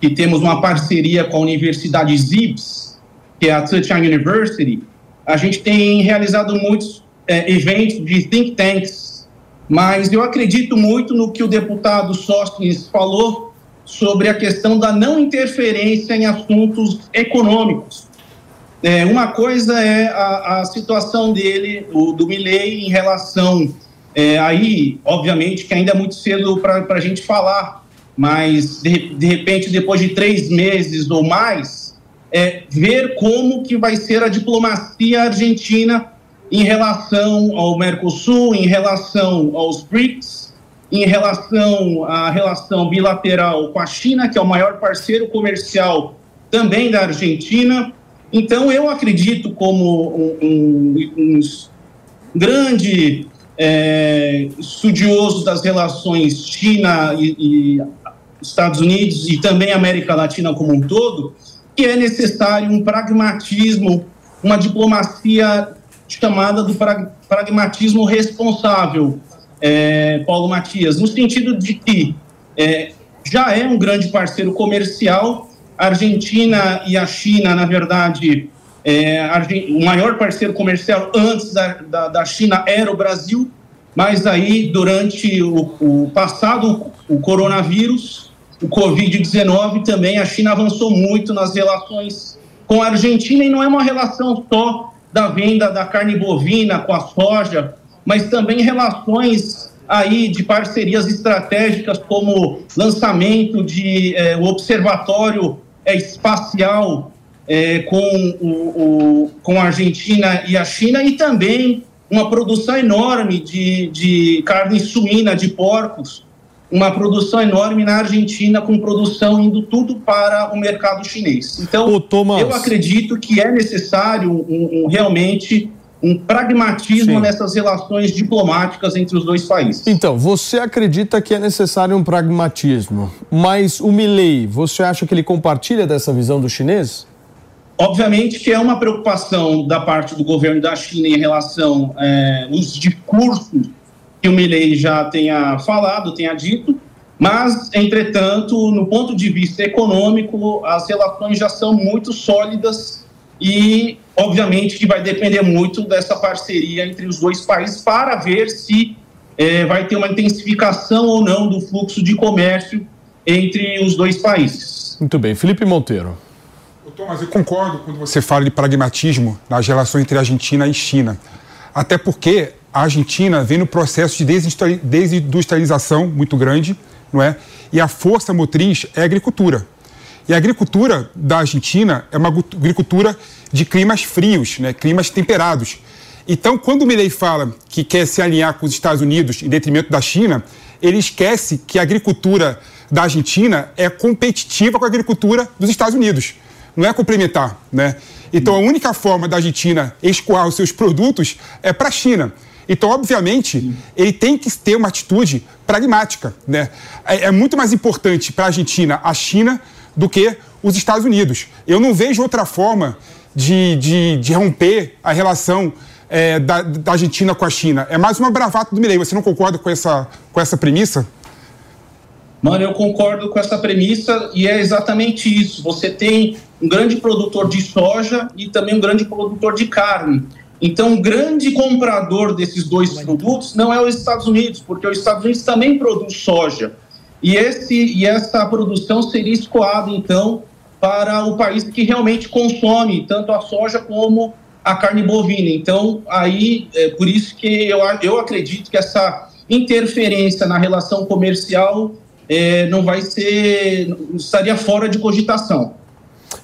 que temos uma parceria com a Universidade ZIPS, que é a Zhejiang University, a gente tem realizado muitos é, eventos de think tanks, mas eu acredito muito no que o deputado Sóstenes falou sobre a questão da não interferência em assuntos econômicos. É, uma coisa é a, a situação dele, o, do Milley, em relação. É, aí, obviamente, que ainda é muito cedo para a gente falar, mas de, de repente, depois de três meses ou mais, é, ver como que vai ser a diplomacia argentina em relação ao Mercosul, em relação aos BRICS, em relação à relação bilateral com a China, que é o maior parceiro comercial também da Argentina. Então, eu acredito como um, um, um grande é, estudioso das relações China e, e Estados Unidos e também América Latina como um todo, que é necessário um pragmatismo, uma diplomacia chamada do pra, pragmatismo responsável, é, Paulo Matias, no sentido de que é, já é um grande parceiro comercial, a Argentina e a China, na verdade, é, o maior parceiro comercial antes da, da, da, China era o Brasil, mas aí, durante o, o passado, o coronavírus, o Covid-19, também a China avançou muito nas relações com a Argentina, e não é uma relação só da venda da carne bovina com a soja, mas também relações aí de parcerias estratégicas como lançamento de é, observatório espacial é, com, o, o, com a Argentina e a China e também uma produção enorme de, de carne suína de porcos, uma produção enorme na Argentina com produção indo tudo para o mercado chinês. Então, Thomas... eu acredito que é necessário um, um, realmente um pragmatismo Sim. nessas relações diplomáticas entre os dois países. Então, você acredita que é necessário um pragmatismo, mas o Milley, você acha que ele compartilha dessa visão dos chineses? Obviamente que é uma preocupação da parte do governo da China em relação é, aos discursos que o Milley já tenha falado, tenha dito, mas, entretanto, no ponto de vista econômico, as relações já são muito sólidas e, obviamente, que vai depender muito dessa parceria entre os dois países para ver se é, vai ter uma intensificação ou não do fluxo de comércio entre os dois países. Muito bem. Felipe Monteiro. Thomas, eu concordo quando você fala de pragmatismo nas relações entre Argentina e China. Até porque a Argentina vem no processo de desindustrialização muito grande, não é? E a força motriz é a agricultura. E a agricultura da Argentina é uma agricultura de climas frios, né? climas temperados. Então, quando o Milley fala que quer se alinhar com os Estados Unidos em detrimento da China, ele esquece que a agricultura da Argentina é competitiva com a agricultura dos Estados Unidos. Não é complementar, né? Então, a única forma da Argentina escoar os seus produtos é para a China. Então, obviamente, ele tem que ter uma atitude pragmática. Né? É, é muito mais importante para a Argentina a China do que os Estados Unidos. Eu não vejo outra forma de, de, de romper a relação é, da, da, Argentina com a China. É mais uma bravata do Milei. Você não concorda com essa, com essa premissa? Mano, eu concordo com essa premissa e é exatamente isso. Você tem um grande produtor de soja e também um grande produtor de carne. Então, o grande comprador desses dois produtos não é os Estados Unidos, porque os Estados Unidos também produz soja. E, esse, e essa produção seria escoada, então, para o país que realmente consome tanto a soja como a carne bovina. Então, aí, é por isso que eu, eu acredito que essa interferência na relação comercial é, não vai ser, estaria fora de cogitação.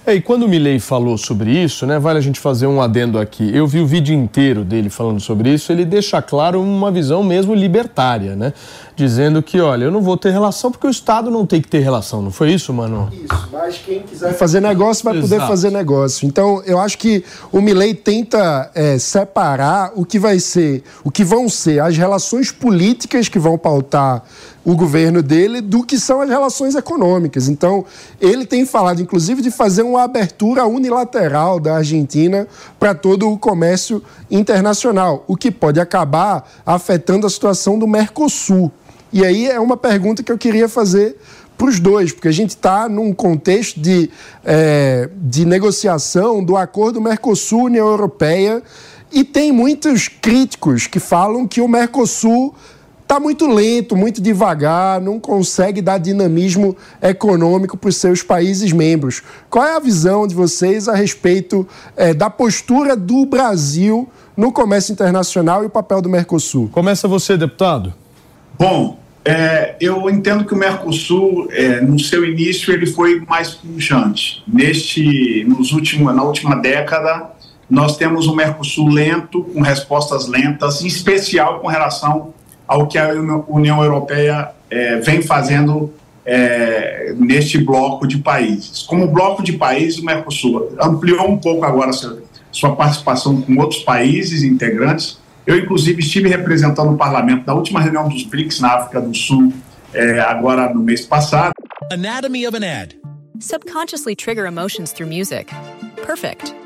É, e quando o Milley falou sobre isso, né, vale a gente fazer um adendo aqui. Eu vi o vídeo inteiro dele falando sobre isso, ele deixa claro uma visão mesmo libertária, né? Dizendo que, olha, eu não vou ter relação porque o Estado não tem que ter relação, não foi isso, mano? Isso, mas quem quiser fazer negócio vai Exato. poder fazer negócio. Então, eu acho que o Milley tenta é, separar o que vai ser, o que vão ser as relações políticas que vão pautar o governo dele do que são as relações econômicas. Então, ele tem falado, inclusive, de fazer uma abertura unilateral da Argentina para todo o comércio internacional, o que pode acabar afetando a situação do Mercosul. E aí é uma pergunta que eu queria fazer para os dois, porque a gente está num contexto de, é, de negociação do acordo Mercosul-União Europeia e tem muitos críticos que falam que o Mercosul está muito lento, muito devagar, não consegue dar dinamismo econômico para os seus países membros. Qual é a visão de vocês a respeito é, da postura do Brasil no comércio internacional e o papel do Mercosul? Começa você, deputado. Bom, é, eu entendo que o Mercosul, é, no seu início, ele foi mais pujante. Neste, nos últimos, na última década, nós temos um Mercosul lento, com respostas lentas, em especial com relação ao que a União Europeia é, vem fazendo é, neste bloco de países. Como bloco de países, o Mercosul ampliou um pouco agora sua, sua participação com outros países integrantes. Eu, inclusive, estive representando o parlamento na última reunião dos BRICS na África do Sul, é, agora no mês passado. Anatomy of an ad. Subconsciously trigger emotions through music. Perfect.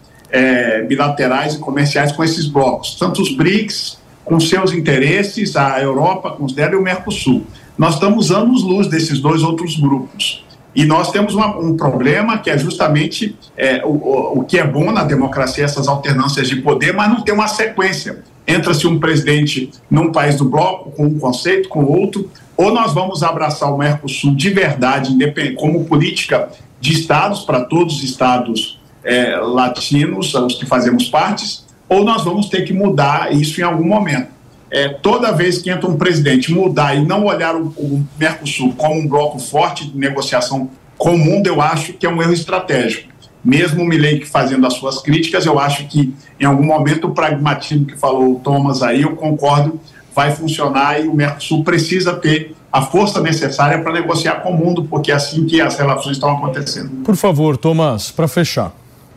é, bilaterais e comerciais com esses blocos, tanto os BRICS com seus interesses, a Europa com os dela e o Mercosul. Nós estamos anos-luz desses dois outros grupos. E nós temos uma, um problema que é justamente é, o, o, que é bom na democracia, essas alternâncias de poder, mas não tem uma sequência. Entra-se um presidente num país do bloco com um conceito, com outro, ou nós vamos abraçar o Mercosul de verdade, como política de estados, para todos os estados é, latinos, os que fazemos partes, ou nós vamos ter que mudar isso em algum momento. É, toda vez que entra um presidente mudar e não olhar o, o Mercosul como um bloco forte de negociação com o mundo, eu acho que é um erro estratégico. Mesmo o Milley fazendo as suas críticas, eu acho que em algum momento o pragmatismo que falou o Thomas aí, eu concordo, vai funcionar e o Mercosul precisa ter a força necessária para negociar com o mundo, porque é assim que as relações estão acontecendo. Por favor, Thomas, para fechar.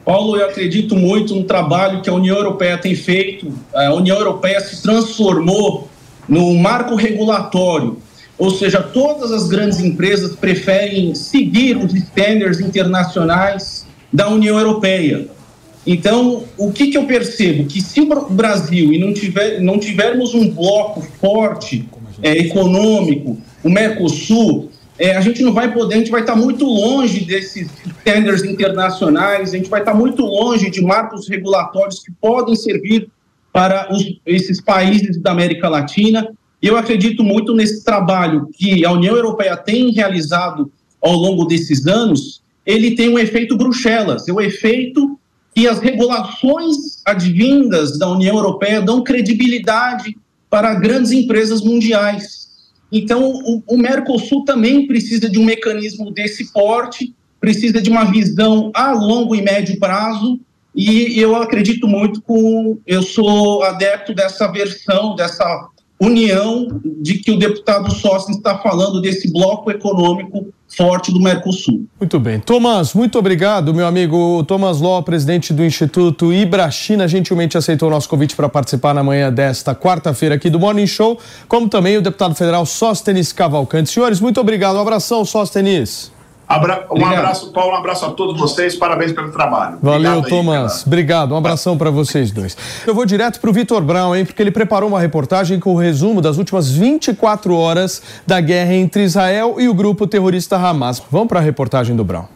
Paulo, eu acredito muito no trabalho que a União Europeia tem feito. A União Europeia se transformou no marco regulatório, ou seja, todas as grandes empresas preferem seguir os standards internacionais da União Europeia. Então, o que, que eu percebo? Que se o Brasil e não, tiver, não tivermos um bloco forte é, econômico, o Mercosul, é, a gente não vai poder, a gente vai estar muito longe desses standards internacionais, a gente vai estar muito longe de marcos regulatórios que podem servir para os, esses países da América Latina. Eu acredito muito nesse trabalho que a União Europeia tem realizado ao longo desses anos. Ele tem um efeito Bruxelas, é o efeito que as regulações advindas da União Europeia dão credibilidade para grandes empresas mundiais. Então, o, o Mercosul também precisa de um mecanismo desse porte, precisa de uma visão a longo e médio prazo e eu acredito muito com. Eu sou adepto dessa versão, dessa união de que o deputado Sócio está falando desse bloco econômico forte do Mercosul. Muito bem. Thomas, muito obrigado, meu amigo Thomas Ló, presidente do Instituto Ibrachina, gentilmente aceitou o nosso convite para participar na manhã desta quarta-feira aqui do Morning Show, como também o deputado federal Sóstenes Cavalcante. Senhores, muito obrigado. Um abração, Sóstenes. Abra um abraço, Paulo, um abraço a todos vocês, parabéns pelo trabalho. Valeu, Obrigado Thomas. Aí, Obrigado, um abração para vocês dois. Eu vou direto para o Vitor Brown, hein, porque ele preparou uma reportagem com o resumo das últimas 24 horas da guerra entre Israel e o grupo terrorista Hamas. Vamos para a reportagem do Brown.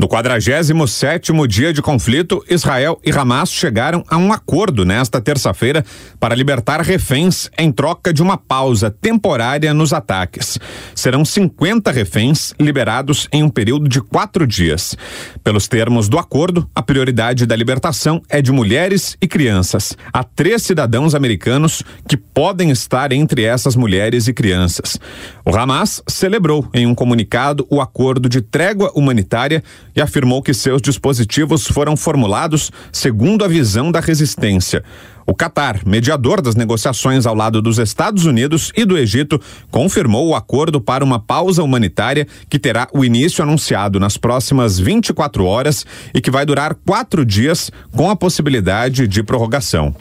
No 47º dia de conflito, Israel e Hamas chegaram a um acordo nesta terça-feira para libertar reféns em troca de uma pausa temporária nos ataques. Serão 50 reféns liberados em um período de quatro dias. Pelos termos do acordo, a prioridade da libertação é de mulheres e crianças. Há três cidadãos americanos que podem estar entre essas mulheres e crianças. O Hamas celebrou em um comunicado o acordo de trégua humanitária e afirmou que seus dispositivos foram formulados segundo a visão da resistência. O Catar, mediador das negociações ao lado dos Estados Unidos e do Egito, confirmou o acordo para uma pausa humanitária que terá o início anunciado nas próximas 24 horas e que vai durar quatro dias, com a possibilidade de prorrogação.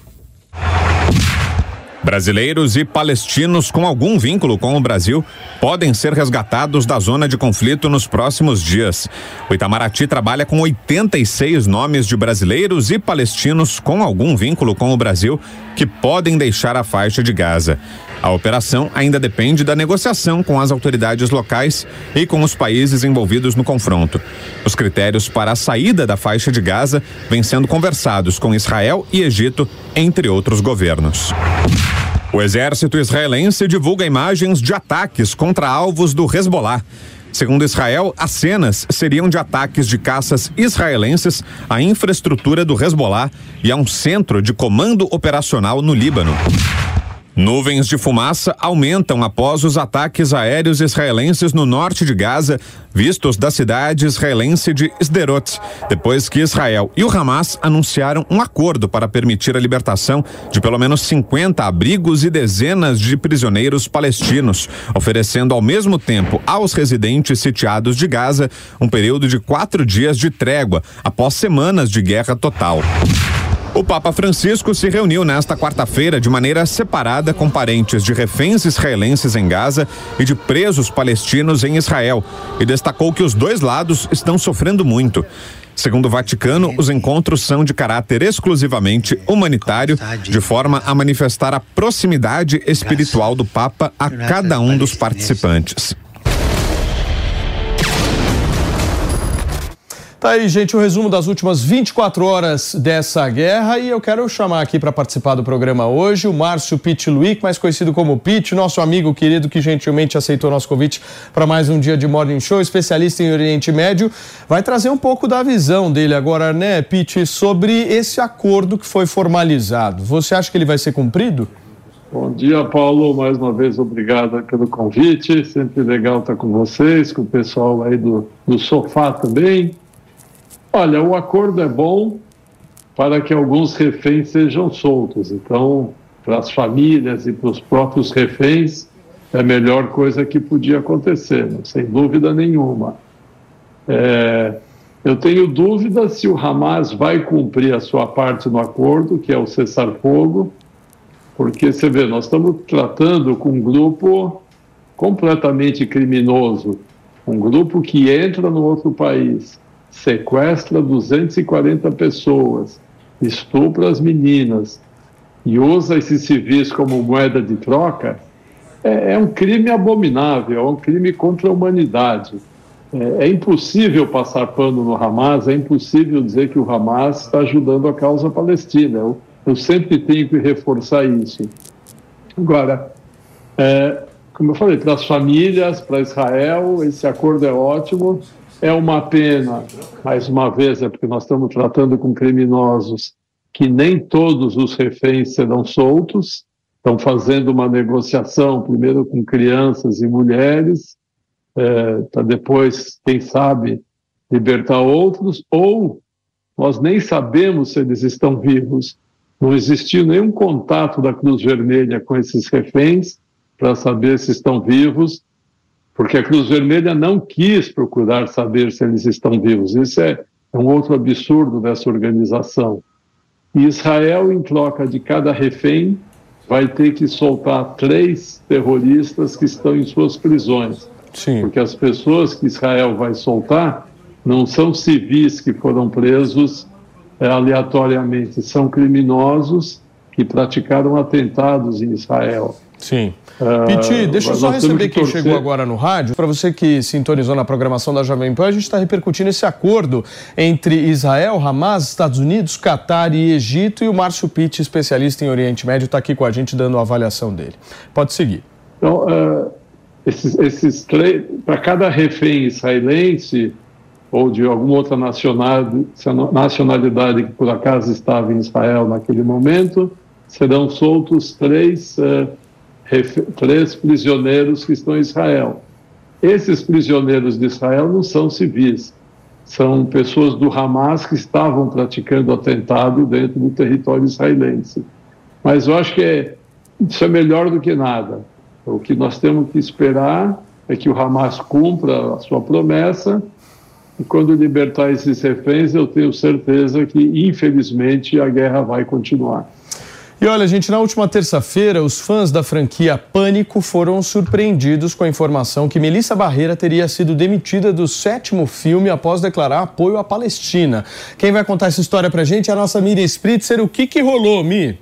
Brasileiros e palestinos com algum vínculo com o Brasil podem ser resgatados da zona de conflito nos próximos dias. O Itamaraty trabalha com 86 nomes de brasileiros e palestinos com algum vínculo com o Brasil que podem deixar a faixa de Gaza. A operação ainda depende da negociação com as autoridades locais e com os países envolvidos no confronto. Os critérios para a saída da faixa de Gaza vêm sendo conversados com Israel e Egito, entre outros governos. O exército israelense divulga imagens de ataques contra alvos do Hezbollah. Segundo Israel, as cenas seriam de ataques de caças israelenses à infraestrutura do Hezbollah e a um centro de comando operacional no Líbano. Nuvens de fumaça aumentam após os ataques aéreos israelenses no norte de Gaza, vistos da cidade israelense de Sderot, depois que Israel e o Hamas anunciaram um acordo para permitir a libertação de pelo menos 50 abrigos e dezenas de prisioneiros palestinos, oferecendo ao mesmo tempo aos residentes sitiados de Gaza um período de quatro dias de trégua após semanas de guerra total. O Papa Francisco se reuniu nesta quarta-feira de maneira separada com parentes de reféns israelenses em Gaza e de presos palestinos em Israel e destacou que os dois lados estão sofrendo muito. Segundo o Vaticano, os encontros são de caráter exclusivamente humanitário, de forma a manifestar a proximidade espiritual do Papa a cada um dos participantes. Tá aí, gente, o resumo das últimas 24 horas dessa guerra e eu quero chamar aqui para participar do programa hoje o Márcio Pitt Luick, mais conhecido como Pitt, nosso amigo querido que gentilmente aceitou nosso convite para mais um dia de Morning Show, especialista em Oriente Médio, vai trazer um pouco da visão dele agora, né, Pitt, sobre esse acordo que foi formalizado. Você acha que ele vai ser cumprido? Bom dia, Paulo. Mais uma vez, obrigado pelo convite. Sempre legal estar com vocês, com o pessoal aí do, do sofá também. Olha, o acordo é bom para que alguns reféns sejam soltos. Então, para as famílias e para os próprios reféns, é a melhor coisa que podia acontecer, sem dúvida nenhuma. É, eu tenho dúvida se o Hamas vai cumprir a sua parte no acordo, que é o cessar-fogo, porque você vê, nós estamos tratando com um grupo completamente criminoso, um grupo que entra no outro país, sequestra 240 pessoas, estupra as meninas e usa esses civis como moeda de troca, é, é um crime abominável, é um crime contra a humanidade. é, é impossível passar pano no Hamas, é impossível dizer que o Hamas está ajudando a causa palestina. Eu, eu sempre tenho que reforçar isso. Agora, é, como eu falei, para as famílias, para Israel, esse acordo é ótimo. É uma pena, mais uma vez, é porque nós estamos tratando com criminosos que nem todos os reféns serão soltos. Estão fazendo uma negociação, primeiro com crianças e mulheres, é, para depois, quem sabe, libertar outros, ou nós nem sabemos se eles estão vivos. Não existiu nenhum contato da Cruz Vermelha com esses reféns para saber se estão vivos porque a Cruz Vermelha não quis procurar saber se eles estão vivos. Isso é, é um outro absurdo dessa organização. E Israel, em troca de cada refém, vai ter que soltar três terroristas que estão em suas prisões. Sim. Porque as pessoas que Israel vai soltar não são civis que foram presos é, aleatoriamente, são criminosos que praticaram atentados em Israel. Sim. Piti, Uh, deixa eu só receber que quem torcer. chegou agora no rádio. Para você que sintonizou na programação da Jovem Pan, a gente está repercutindo esse acordo entre Israel, Hamas, Estados Unidos, Catar e Egito. E o Márcio Pitti, especialista em Oriente Médio, está aqui com a gente dando a avaliação dele. Pode seguir. Então, uh, esses, esses três, para cada refém israelense ou de alguma outra nacionalidade, que por acaso estava em Israel naquele momento, serão soltos três, uh, três prisioneiros que estão em Israel. Esses prisioneiros de Israel não são civis, são pessoas do Hamas que estavam praticando atentado dentro do território israelense. Mas eu acho que é, isso é melhor do que nada. O que nós temos que esperar é que o Hamas cumpra a sua promessa e quando libertar esses reféns, eu tenho certeza que, infelizmente, a guerra vai continuar. E olha, gente, na última terça-feira, os fãs da franquia Pânico foram surpreendidos com a informação que Melissa Barreira teria sido demitida do sétimo filme após declarar apoio à Palestina. Quem vai contar essa história pra gente é a nossa Miriam Spritzer. O que que rolou, Mi?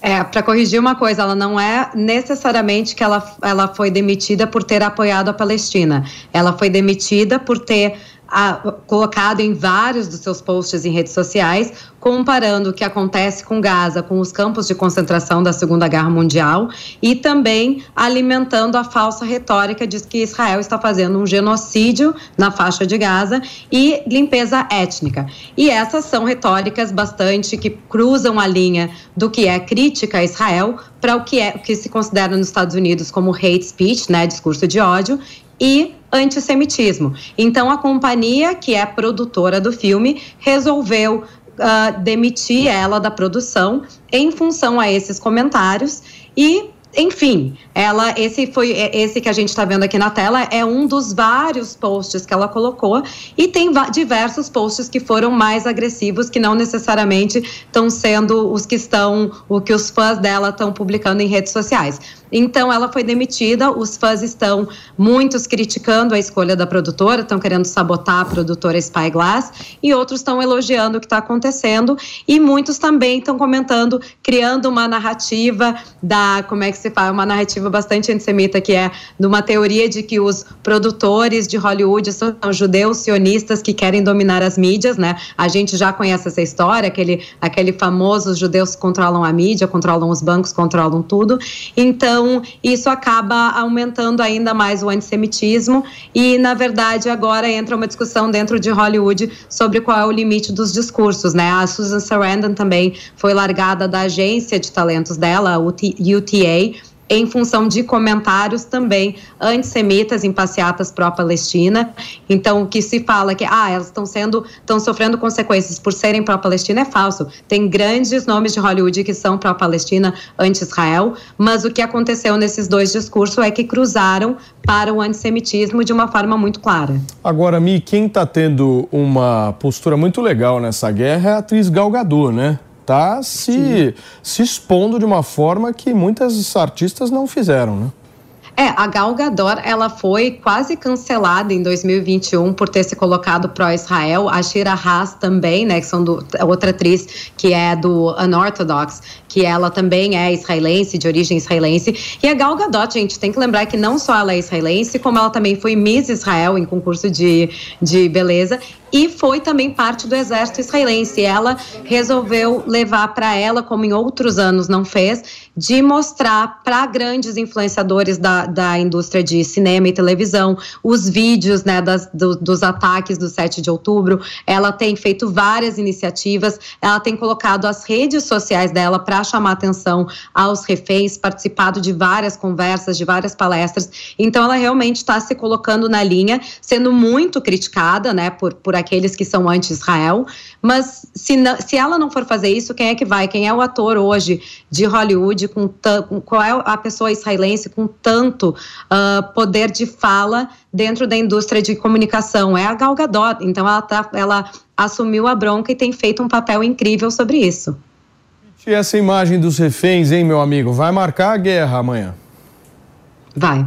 É, para corrigir uma coisa, ela não é necessariamente que ela, ela foi demitida por ter apoiado a Palestina. Ela foi demitida por ter ah, colocado em vários dos seus posts em redes sociais, comparando o que acontece com Gaza com os campos de concentração da Segunda Guerra Mundial e também alimentando a falsa retórica de que Israel está fazendo um genocídio na faixa de Gaza e limpeza étnica. E essas são retóricas bastante que cruzam a linha do que é crítica a Israel para o que é o que se considera nos Estados Unidos como hate speech, né, discurso de ódio, e antissemitismo. Então, a companhia, que é produtora do filme, resolveu uh, demitir ela da produção em função a esses comentários e enfim, ela esse foi esse que a gente está vendo aqui na tela é um dos vários posts que ela colocou e tem diversos posts que foram mais agressivos que não necessariamente estão sendo os que estão o que os fãs dela estão publicando em redes sociais. Então ela foi demitida, os fãs estão muitos criticando a escolha da produtora, estão querendo sabotar a produtora Spyglass e outros estão elogiando o que está acontecendo e muitos também estão comentando, criando uma narrativa da como é que se fala, uma narrativa bastante antissemita que é de uma teoria de que os produtores de Hollywood são judeus sionistas que querem dominar as mídias, né? A gente já conhece essa história, aquele aquele famoso os judeus controlam a mídia, controlam os bancos, controlam tudo. Então então, isso acaba aumentando ainda mais o antissemitismo e, na verdade, agora entra uma discussão dentro de Hollywood sobre qual é o limite dos discursos, né? A Susan Sarandon também foi largada da agência de talentos dela, a UTA, em função de comentários também antissemitas em passeatas pró-Palestina. Então, o que se fala é que ah, elas estão sendo, estão sofrendo consequências por serem pró-Palestina é falso. Tem grandes nomes de Hollywood que são pró-Palestina, anti-Israel, mas o que aconteceu nesses dois discursos é que cruzaram para o antissemitismo de uma forma muito clara. Agora, Mi, quem está tendo uma postura muito legal nessa guerra é a atriz Gal Gadot, né? Tá se, se expondo de uma forma que muitas artistas não fizeram, né? É, a Gal Gadot, ela foi quase cancelada em 2021 por ter se colocado pró-Israel. A Shira Haas também, né, que são do, outra atriz que é do Unorthodox, que ela também é israelense, de origem israelense. E a Gal Gadot, gente, tem que lembrar que não só ela é israelense, como ela também foi Miss Israel em concurso de, de beleza e foi também parte do exército israelense. Ela resolveu levar para ela, como em outros anos não fez, de mostrar para grandes influenciadores da, da indústria de cinema e televisão os vídeos né, das, do, dos ataques do 7 de outubro. Ela tem feito várias iniciativas, ela tem colocado as redes sociais dela para chamar atenção aos reféns, participado de várias conversas, de várias palestras. Então, ela realmente está se colocando na linha, sendo muito criticada né, por, por aqueles que são anti-Israel, mas se, não, se ela não for fazer isso, quem é que vai? Quem é o ator hoje de Hollywood, com, com qual é a pessoa israelense com tanto uh, poder de fala dentro da indústria de comunicação? É a Gal Gadot, então ela, tá, ela assumiu a bronca e tem feito um papel incrível sobre isso. E essa imagem dos reféns, hein, meu amigo, vai marcar a guerra amanhã? Vai.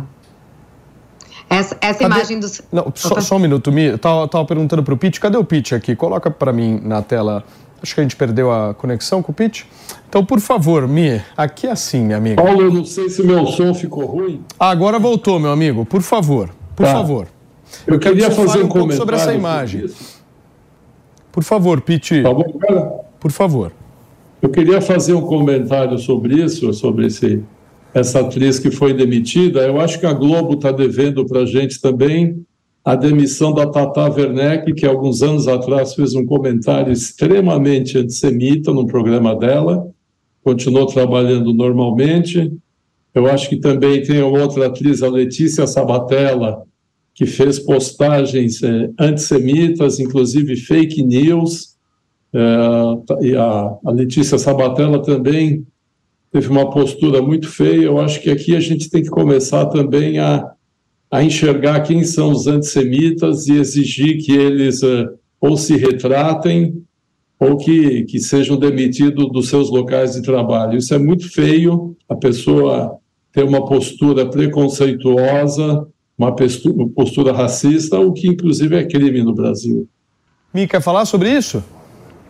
Essa, essa imagem dos. Não, só, só, um minuto, Mi. Eu tava, tava perguntando pro Pete, cadê o Pete aqui? Coloca para mim na tela. Acho que a gente perdeu a conexão com o Pete. Então, por favor, Mi, aqui é assim, minha amiga. Paulo, eu não sei se meu som ficou ruim. Ah, agora voltou, meu amigo. Por favor, por tá. favor. Eu, eu queria fazer um, um comentário sobre essa imagem. Sobre por favor, Pete. Tá bom, cara? Por favor. Eu queria fazer um comentário sobre isso, sobre esse essa atriz que foi demitida, eu acho que a Globo está devendo para a gente também a demissão da Tata Werneck, que alguns anos atrás fez um comentário extremamente antissemita no programa dela, continuou trabalhando normalmente. Eu acho que também tem outra atriz, a Letícia Sabatella, que fez postagens eh, antissemitas, inclusive fake news. Eh, e a, a Letícia Sabatella também teve uma postura muito feia. Eu acho que aqui a gente tem que começar também a, a enxergar quem são os antissemitas e exigir que eles uh, ou se retratem ou que, que sejam demitidos dos seus locais de trabalho. Isso é muito feio, a pessoa ter uma postura preconceituosa, uma postura racista, o que inclusive é crime no Brasil. Mi, quer falar sobre isso?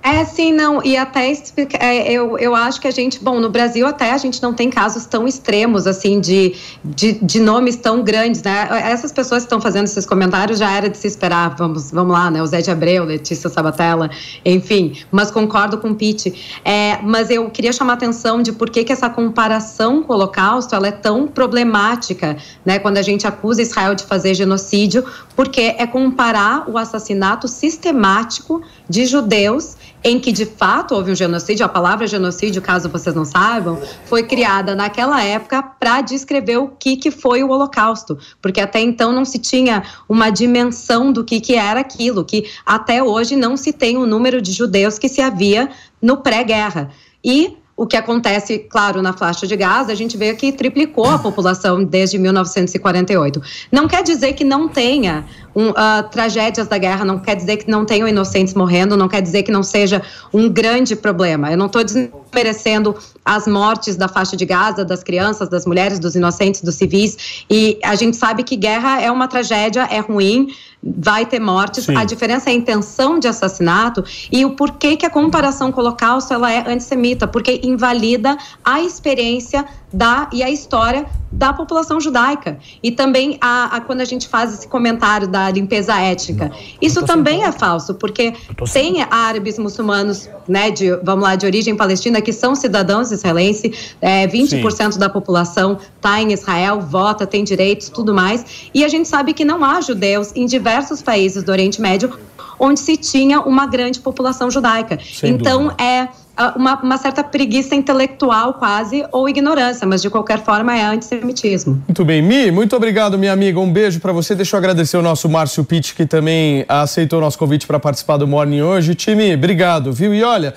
É, sim, não. E até é, eu, eu acho que a gente, bom, no Brasil até a gente não tem casos tão extremos, assim, de, de, de nomes tão grandes, né? Essas pessoas que estão fazendo esses comentários já era de se esperar, vamos, vamos lá, né? O Zé de Abreu, Letícia Sabatella, enfim. Mas concordo com o Pete. É, mas eu queria chamar a atenção de por que, que essa comparação com o Holocausto ela é tão problemática, né? Quando a gente acusa Israel de fazer genocídio, porque é comparar o assassinato sistemático de judeus em que de fato houve um genocídio, a palavra genocídio, caso vocês não saibam, foi criada naquela época para descrever o que, que foi o Holocausto, porque até então não se tinha uma dimensão do que, que era aquilo, que até hoje não se tem o número de judeus que se havia no pré-guerra. E o que acontece, claro, na faixa de Gaza, a gente vê que triplicou a população desde 1948. Não quer dizer que não tenha um, uh, tragédias da guerra, não quer dizer que não tenham inocentes morrendo, não quer dizer que não seja um grande problema. Eu não estou desmerecendo as mortes da faixa de Gaza, das crianças, das mulheres, dos inocentes, dos civis. E a gente sabe que guerra é uma tragédia, é ruim, vai ter mortes. Sim. A diferença é a intenção de assassinato e o porquê que a comparação com o Holocausto ela é antissemita, porque invalida a experiência da e a história da população judaica e também a, a, quando a gente faz esse comentário da limpeza étnica isso também é falso porque tem árabes muçulmanos né de vamos lá de origem palestina que são cidadãos israelenses é, 20% Sim. da população está em Israel vota tem direitos tudo mais. E a gente sabe que não há judeus em diversos países do Oriente Médio onde se tinha uma grande população judaica. Sem então dúvida. é uma, uma, certa preguiça intelectual quase ou ignorância, mas de qualquer forma é antissemitismo. Muito bem, Mi, muito obrigado, minha amiga. Um beijo para você. Deixa eu agradecer o nosso Márcio Pitt, que também aceitou o nosso convite para participar do Morning hoje. Time, obrigado, viu? E olha,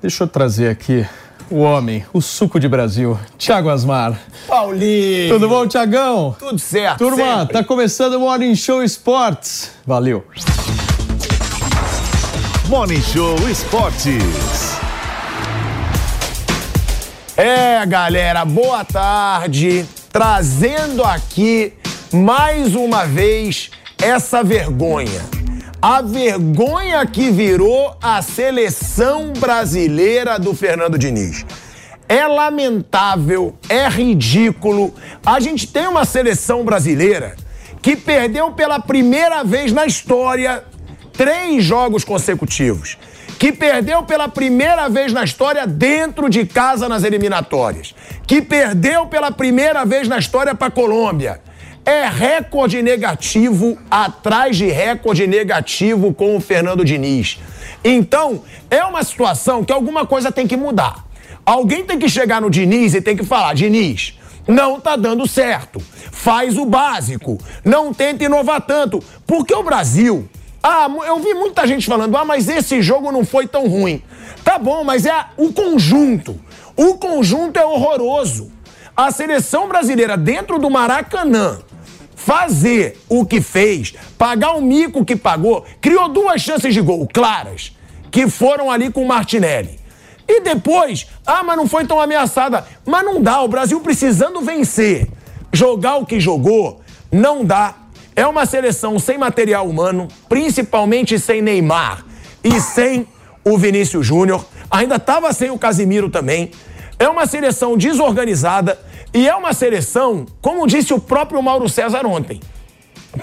deixa eu trazer aqui o homem, o suco de Brasil, Thiago Asmar. Paulinho! Tudo bom, Tiagão? Tudo certo. Turma, sempre. tá começando o Morning Show Esportes. Valeu. Morning Show Esportes. É, galera, boa tarde. trazendo aqui mais uma vez essa vergonha. A vergonha que virou a seleção brasileira do Fernando Diniz. É lamentável, é ridículo. A gente tem uma seleção brasileira que perdeu pela primeira vez na história três jogos consecutivos. Que perdeu pela primeira vez na história dentro de casa nas eliminatórias. Que perdeu pela primeira vez na história para a Colômbia. É recorde negativo atrás de recorde negativo com o Fernando Diniz. Então, é uma situação que alguma coisa tem que mudar. Alguém tem que chegar no Diniz e tem que falar: Diniz, não tá dando certo. Faz o básico. Não tenta inovar tanto. Porque o Brasil. Ah, eu vi muita gente falando: ah, mas esse jogo não foi tão ruim. Tá bom, mas é o conjunto. O conjunto é horroroso. A seleção brasileira dentro do Maracanã fazer o que fez, pagar o mico que pagou, criou duas chances de gol claras, que foram ali com o Martinelli. E depois, ah, mas não foi tão ameaçada. Mas não dá, o Brasil precisando vencer, jogar o que jogou, não dá. É uma seleção sem material humano, principalmente sem Neymar e sem o Vinícius Júnior. Ainda estava sem o Casimiro também. É uma seleção desorganizada e é uma seleção, como disse o próprio Mauro César ontem,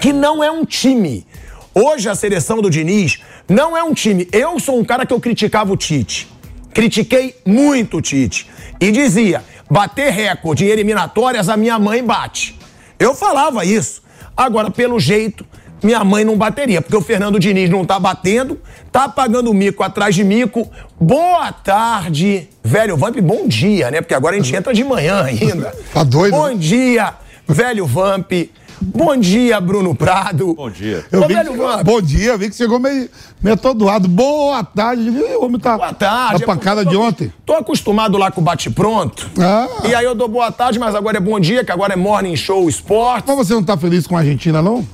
que não é um time. Hoje a seleção do Diniz não é um time. Eu sou um cara que eu criticava o Tite. Critiquei muito o Tite. E dizia: bater recorde em eliminatórias, a minha mãe bate. Eu falava isso. Agora, pelo jeito, minha mãe não bateria, porque o Fernando Diniz não tá batendo, tá pagando mico atrás de mico. Boa tarde, velho Vamp, bom dia, né? Porque agora a gente entra de manhã ainda. Tá doido? Bom dia, velho Vamp. Bom dia, Bruno Prado. Bom dia. Eu vi que, bom dia, vi que chegou meio, meio atordoado. Boa tarde. O homem tá boa tarde. na pancada de ontem. Tô acostumado lá com o bate-pronto. Ah. E aí eu dou boa tarde, mas agora é bom dia, que agora é Morning Show Esporte. Mas você não tá feliz com a Argentina, não?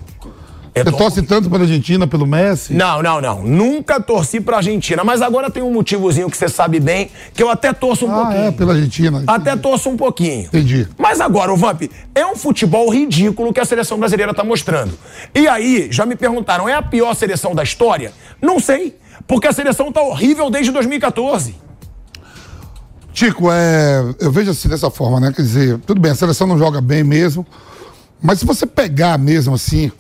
Eu Você tô- torce tanto pela Argentina, pelo Messi? Não, não, não. Nunca torci pra Argentina. Mas agora tem um motivozinho que você sabe bem, que eu até torço um Ah, pouquinho. é, pela Argentina. Até torço um pouquinho. Entendi. Mas agora, o Vamp, é um futebol ridículo que a seleção brasileira tá mostrando. E aí, já me perguntaram, é a pior seleção da história? Não sei, porque a seleção tá horrível desde 2014. Tico, é, eu vejo assim dessa forma, né? Quer dizer, tudo bem, a seleção não joga bem mesmo, mas se você pegar mesmo assim,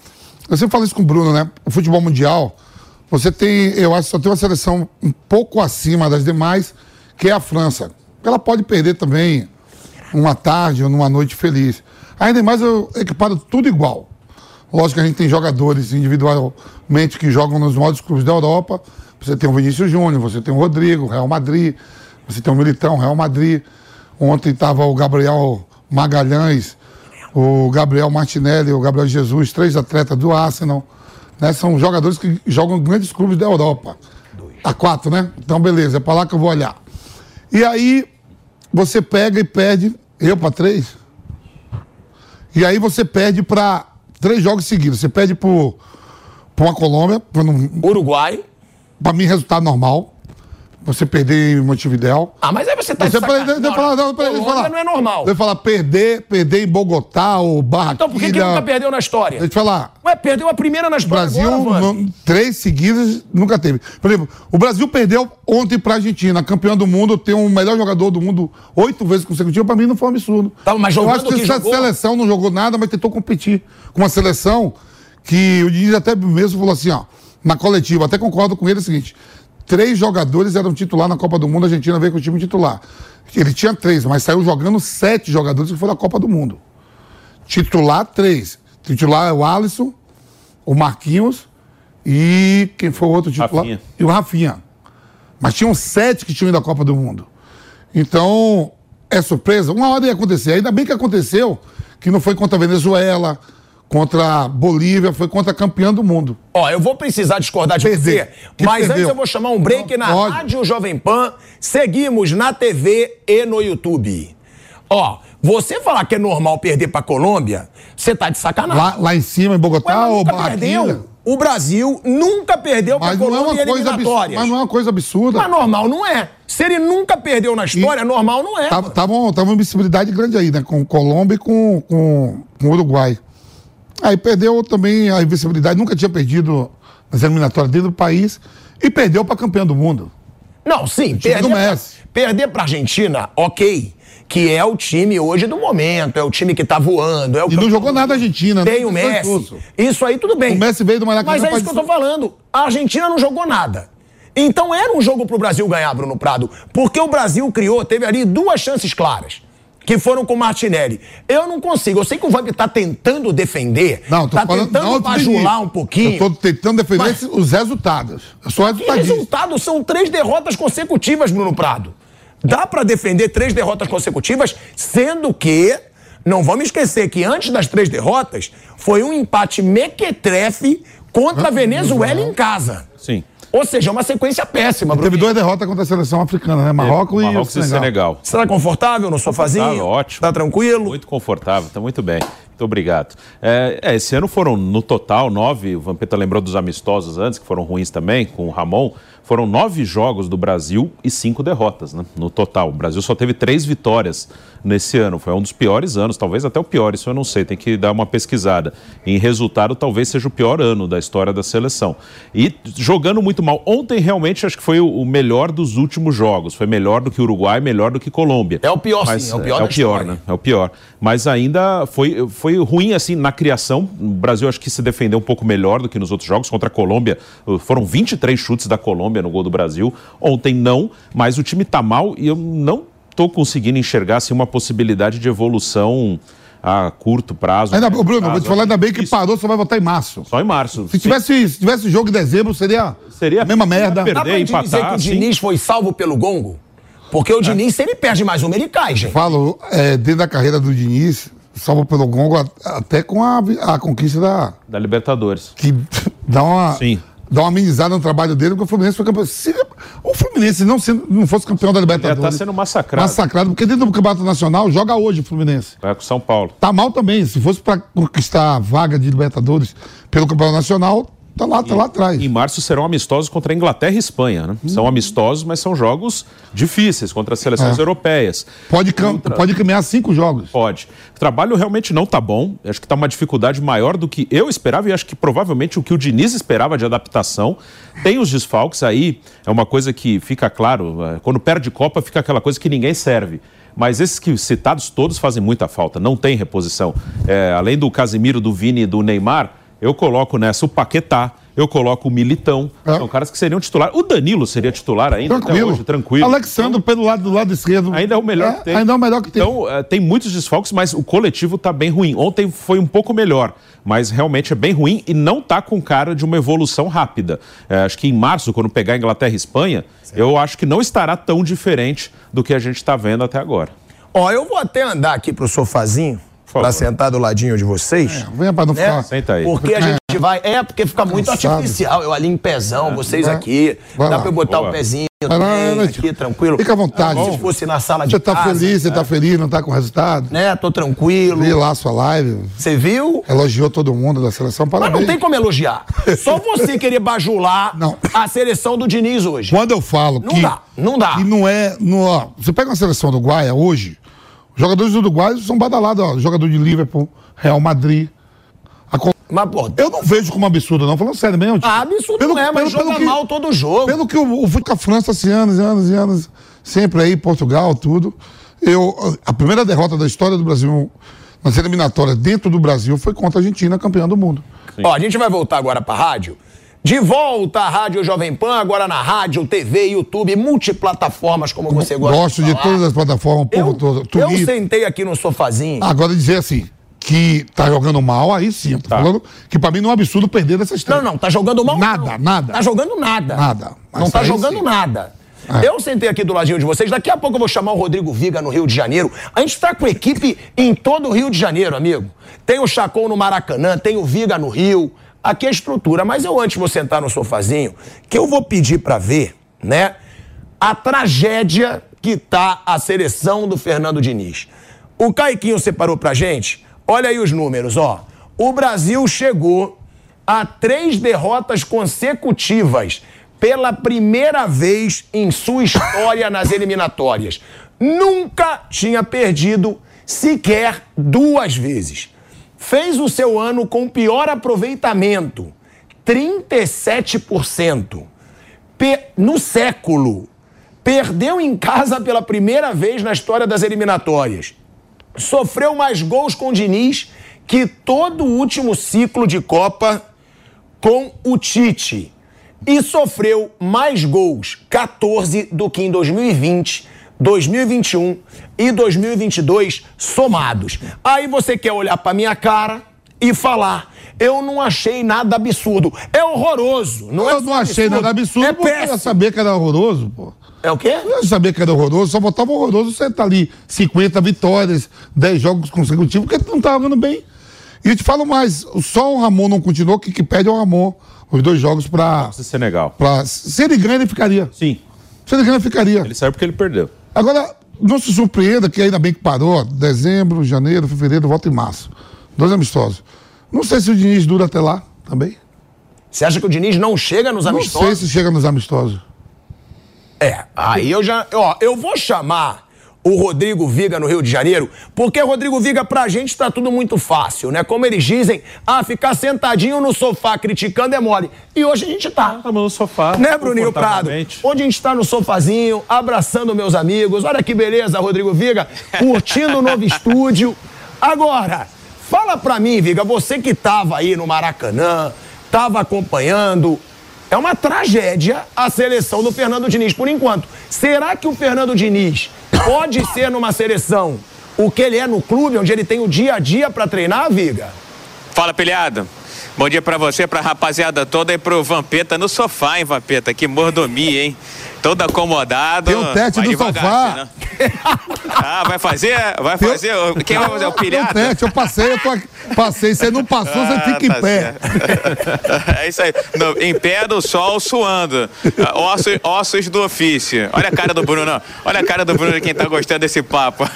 eu sempre falo isso com o Bruno, né? O futebol mundial, você tem, eu acho só tem uma seleção um pouco acima das demais, que é a França. Ela pode perder também uma tarde ou numa noite feliz. Ainda mais eu equiparo tudo igual. Lógico que a gente tem jogadores individualmente que jogam nos maiores clubes da Europa. Você tem o Vinícius Júnior, você tem o Rodrigo, Real Madrid, você tem o Militão, Real Madrid. Ontem estava o Gabriel Magalhães, o Gabriel Martinelli, o Gabriel Jesus, três atletas do Arsenal. Né? São jogadores que jogam grandes clubes da Europa. A quatro, né? Então, beleza, é para lá que eu vou olhar. E aí, você pega e perde, eu para três. E aí você perde para três jogos seguidos. Você perde para uma Colômbia, pra não- Uruguai. Para mim, resultado normal. Você perder em Montevidéu. Ah, mas aí você tá Você de sacanagem. falar, não, peraí, falar. não é normal. Ia falar perder, perder em Bogotá ou Barranquilla. Então por que, que nunca perdeu na história? Deixa eu te falar. Ué, perdeu a primeira na história Brasil, agora, não- três seguidas, nunca teve. Por exemplo, o Brasil perdeu ontem pra Argentina, campeão do mundo, tem o melhor jogador do mundo oito vezes consecutivas, pra mim não foi um absurdo. Tá, mas Eu acho que que essa jogou? seleção não jogou nada, mas tentou competir com uma seleção que o Diniz até mesmo falou assim, ó, na coletiva, até concordo com ele, é o seguinte, três jogadores eram titular na Copa do Mundo, a Argentina veio com o time titular. Ele tinha três, mas saiu jogando sete jogadores que foram da Copa do Mundo. Titular, três. Titular é o Alisson, o Marquinhos e quem foi o outro titular? Rafinha. E o Rafinha. Mas tinham sete que tinham ido da Copa do Mundo. Então, é surpresa? Uma hora ia acontecer. Ainda bem que aconteceu, que não foi contra a Venezuela, contra a Bolívia, foi contra a campeã do mundo. Ó, eu vou precisar discordar de Perder. você, mas antes eu vou chamar um break na Pode. Rádio Jovem Pan. Seguimos na TV e no YouTube. Ó, você falar que é normal perder pra Colômbia, você tá de sacanagem. Lá, lá em cima, em Bogotá Ué, ou nunca Barranquilla? perdeu. o Brasil nunca perdeu para a Mas não é Colômbia em coisa absurda. eliminatórias. Mas não é uma coisa absurda. Mas normal não é. Se ele nunca perdeu na história, normal não é. Tava, tava, uma- tava uma visibilidade grande aí, né? Com Colômbia e com, com, com Uruguai. Aí perdeu também a invencibilidade, nunca tinha perdido nas eliminatórias dentro do país e perdeu para campeão do mundo. Não, sim, perder pra, Messi. perder pra Argentina, ok. Que é o time hoje do momento, é o time que tá voando. É o E não jogou nada a Argentina, né? Tem o Foi Messi. expulso. Isso aí tudo bem. O Messi veio do Maracanã Mas é isso que eu tô falando. A Argentina não jogou nada. Então era um jogo pro Brasil ganhar, Bruno Prado. Porque o Brasil criou, teve ali duas chances claras. Que foram com o Martinelli. Eu não consigo. Eu sei que o Vamp tá tentando defender. Não, tô tá falando, tentando não, bajular um pouquinho. Eu tô tentando defender Mas- os resultados. Eu sou Que resultadista. resultado? São três derrotas consecutivas, Bruno Prado. Dá pra defender três derrotas consecutivas, sendo que, não vamos esquecer que antes das três derrotas, foi um empate mequetrefe contra a Venezuela em casa. Sim. Ou seja, uma sequência péssima, Bruno. Teve duas derrotas contra a seleção africana, né? Marrocos, Marrocos e e Senegal. Senegal. Será confortável no sofazinho? Confortável, ótimo. Tá tranquilo? Muito confortável, tá muito bem. Muito obrigado. É, é, esse ano foram, no total, nove. O Vampeta lembrou dos amistosos antes, que foram ruins também, com o Ramon. Foram nove jogos do Brasil e cinco derrotas, né? No total. O Brasil só teve três vitórias nesse ano. Foi um dos piores anos, talvez até o pior, isso eu não sei, tem que dar uma pesquisada. Em resultado, talvez seja o pior ano da história da seleção. E jogando muito mal. Ontem, realmente, acho que foi o melhor dos últimos jogos. Foi melhor do que Uruguai, melhor do que Colômbia. É o pior, Mas, sim. É o pior é da o pior, né? É o pior. Mas ainda foi, foi ruim, assim, na criação. O Brasil acho que se defendeu um pouco melhor do que nos outros jogos. Contra a Colômbia, foram 23 chutes da Colômbia no gol do Brasil. Ontem não, mas o time tá mal e eu não tô conseguindo enxergar, assim, uma possibilidade de evolução a curto prazo. Ainda, Bruno, vou prazo. te falar ainda bem que parou, só vai votar em março. Só em março. Se tivesse, se tivesse jogo em dezembro, seria, seria a mesma merda. Dá pra gente dizer que o Diniz foi salvo pelo gongo? Porque o Diniz, se ele perde mais uma, ele cai, gente. Falo, é, dentro da carreira do Diniz, salvo pelo Gongo, até com a, a conquista da. Da Libertadores. Que dá uma. Sim. Dá uma amenizada no trabalho dele, porque o Fluminense foi campeão. Se o Fluminense não, sendo, não fosse campeão da Ele Libertadores. tá sendo massacrado. Massacrado, porque dentro do Campeonato Nacional joga hoje o Fluminense. Vai com São Paulo. Tá mal também. Se fosse para conquistar a vaga de Libertadores pelo Campeonato Nacional, tá lá, tá lá atrás. Em março serão amistosos contra a Inglaterra e Espanha. Né? São amistosos, mas são jogos difíceis contra as seleções É. europeias. Pode, cam- pode caminhar cinco jogos. Pode. O trabalho realmente não tá bom. Acho que tá uma dificuldade maior do que eu esperava e acho que provavelmente o que o Diniz esperava de adaptação. Tem os desfalques aí, é uma coisa que fica claro, eh, quando perde Copa fica aquela coisa que ninguém serve. Mas esses que citados todos fazem muita falta, não tem reposição. É, além do Casimiro, do Vini e do Neymar, eu coloco nessa o Paquetá, eu coloco o Militão. São caras que seriam titular. O Danilo seria titular ainda até Tranquilo. hoje, tranquilo. Alexandre pelo lado do lado esquerdo. Ainda é o melhor É, que tem. ainda é o melhor que tem. Então, eh, tem muitos desfalques, mas o coletivo tá bem ruim. Ontem foi um pouco melhor, mas realmente é bem ruim e não tá com cara de uma evolução rápida. Eh, acho que em março, quando pegar Inglaterra e Espanha, eu acho que não estará tão diferente do que a gente está vendo até agora. Ó, eu vou até andar aqui pro sofazinho, pra sentar do ladinho de vocês. Venha pra não né? ficar. Senta aí. Porque a gente vai. É, porque fica muito Cansado. artificial. Eu ali em pezão, vocês Vai. aqui. Vai Dá pra eu botar Boa. o pezinho Vai lá, bem vai lá, aqui, tranquilo. Fica à vontade. Se fosse na sala de Você tá casa, feliz, você né? tá feliz, não tá com resultado? Né, tô tranquilo. Vi lá a sua live. Você viu? Elogiou todo mundo da seleção, Mas parabéns. não tem como elogiar. Só você querer bajular a seleção do Diniz hoje. Quando eu falo Não que. dá, não dá. Que não é. No, ó, você pega uma seleção do Uruguaia hoje, jogadores do Uruguai são badalados, ó. Jogador de Liverpool, Real Madrid. Mas, pô, eu não vejo como absurdo, não. Falando sério mesmo. tipo, Ah, absurdo não é, mas joga mal todo jogo. Pelo que o, o futebol com a França, assim, anos e anos e anos, sempre aí, Portugal, tudo. Eu, a primeira derrota da história do Brasil nas eliminatórias dentro do Brasil foi contra a Argentina, campeã do mundo. Ó, a gente vai voltar agora pra rádio. De volta à Rádio Jovem Pan, agora na rádio, TV, YouTube, multiplataformas, como você gosta Gosto de falar. todas as plataformas, o povo todo. Eu sentei aqui no sofazinho. Agora dizer assim, que tá jogando mal, aí sim, eu tô falando que pra mim não é um absurdo perder dessas três. Não, não, tá jogando mal. Nada, não. nada. Tá jogando nada. Nada. Não tá jogando sim. nada. É. Eu sentei aqui do ladinho de vocês. Daqui a pouco eu vou chamar o Rodrigo Viga no Rio de Janeiro. A gente tá com equipe em todo o Rio de Janeiro, amigo. Tem o Chacon no Maracanã, tem o Viga no Rio. Aqui é a estrutura. Mas eu antes vou sentar no sofazinho, que eu vou pedir pra ver, né? A tragédia que tá a seleção do Fernando Diniz. O Caiquinho separou pra gente. Olha aí os números, ó. O Brasil chegou a três derrotas consecutivas pela primeira vez em sua história nas eliminatórias. Nunca tinha perdido sequer duas vezes. Fez o seu ano com pior aproveitamento, 37%. Pe no século. Perdeu em casa pela primeira vez na história das eliminatórias. Sofreu mais gols com o Diniz que todo o último ciclo de Copa com o Tite. E sofreu mais gols, 14, do que em 2020, 2021 e 2022 somados. Aí você quer olhar pra minha cara e falar. Eu não achei nada absurdo. É horroroso. Não eu é não achei absurdo, nada absurdo, É porque eu ia saber que era horroroso, pô. É o quê? Eu ia saber que era horroroso, só botava horroroso você tá ali 50 vitórias, 10 jogos consecutivos, porque tu não tá jogando bem. E eu te falo mais, só o Ramon não continuou, que, que pede é o Ramon. Os dois jogos pra. Senegal. pra se ele ganha, ele ficaria. Sim. Se ele ganha, ele ficaria. Ele saiu porque ele perdeu. Agora, não se surpreenda que ainda bem que parou, dezembro, janeiro, fevereiro, volta em março. Dois amistosos. Não sei se o Diniz dura até lá também. Você acha que o Diniz não chega nos Não amistosos? sei se chega nos amistosos. É, aí eu já. Ó, eu vou chamar o Rodrigo Viga no Rio de Janeiro, porque Rodrigo Viga, pra gente tá tudo muito fácil, né? Como eles dizem, ah, ficar sentadinho no sofá criticando é mole. E hoje a gente tá. Estamos no sofá. Né, Bruninho Prado? Hoje a gente tá no sofazinho, abraçando meus amigos. Olha que beleza, Rodrigo Viga, curtindo o novo estúdio. Agora, fala pra mim, Viga, você que tava aí no Maracanã, tava acompanhando. É uma tragédia a seleção do Fernando Diniz, por enquanto. Será que o Fernando Diniz pode ser numa seleção o que ele é no clube, onde ele tem o dia a dia pra treinar, Viga? Fala, pilhado. Bom dia pra você, pra rapaziada toda e pro Vampeta no sofá, hein, Vampeta? Que mordomia, hein? Todo acomodado. Tem o tete Vai do devagar, sofá. senão- Ah, vai fazer? Vai fazer? Quem vai fazer? O Tem pilhado? o teste, eu passei, eu tô aqui. Passei. Você não passou, Ah, você fica em tá pé. É isso aí. No- em pé do sol, suando. Ah, Ossos, ossos do ofício. Olha a cara do Bruno. Olha a cara do Bruno, quem tá gostando desse papo.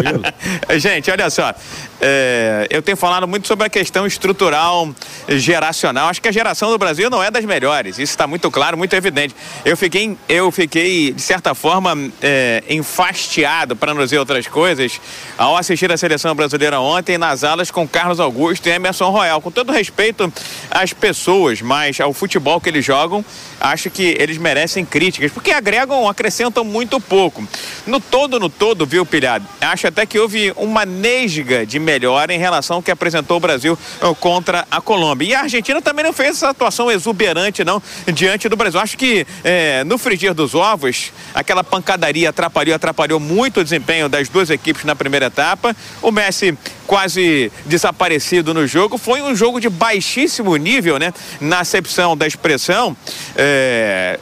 Gente, olha só. É, eu tenho falado muito sobre a questão estrutural, geracional. Acho que a geração do Brasil não é das melhores. Isso está muito claro, muito evidente. Eu fiquei, eu fiquei de certa forma, é, enfastiado, para não dizer outras coisas, ao assistir a seleção brasileira ontem nas alas com Carlos Augusto e Emerson Royal. Com todo respeito às pessoas, mas ao futebol que eles jogam, acho que eles merecem críticas, porque agregam, acrescentam muito pouco. No todo, no todo, viu, Pilhado? Acho até que houve uma nesga de melhora em relação ao que apresentou o Brasil eh, contra a Colômbia. E a Argentina também não fez essa atuação exuberante, não, diante do Brasil. Acho que eh, no frigir dos ovos, aquela pancadaria atrapalhou, atrapalhou muito o desempenho das duas equipes na primeira etapa. O Messi quase desaparecido no jogo. Foi um jogo de baixíssimo nível, né? Na acepção da expressão. É,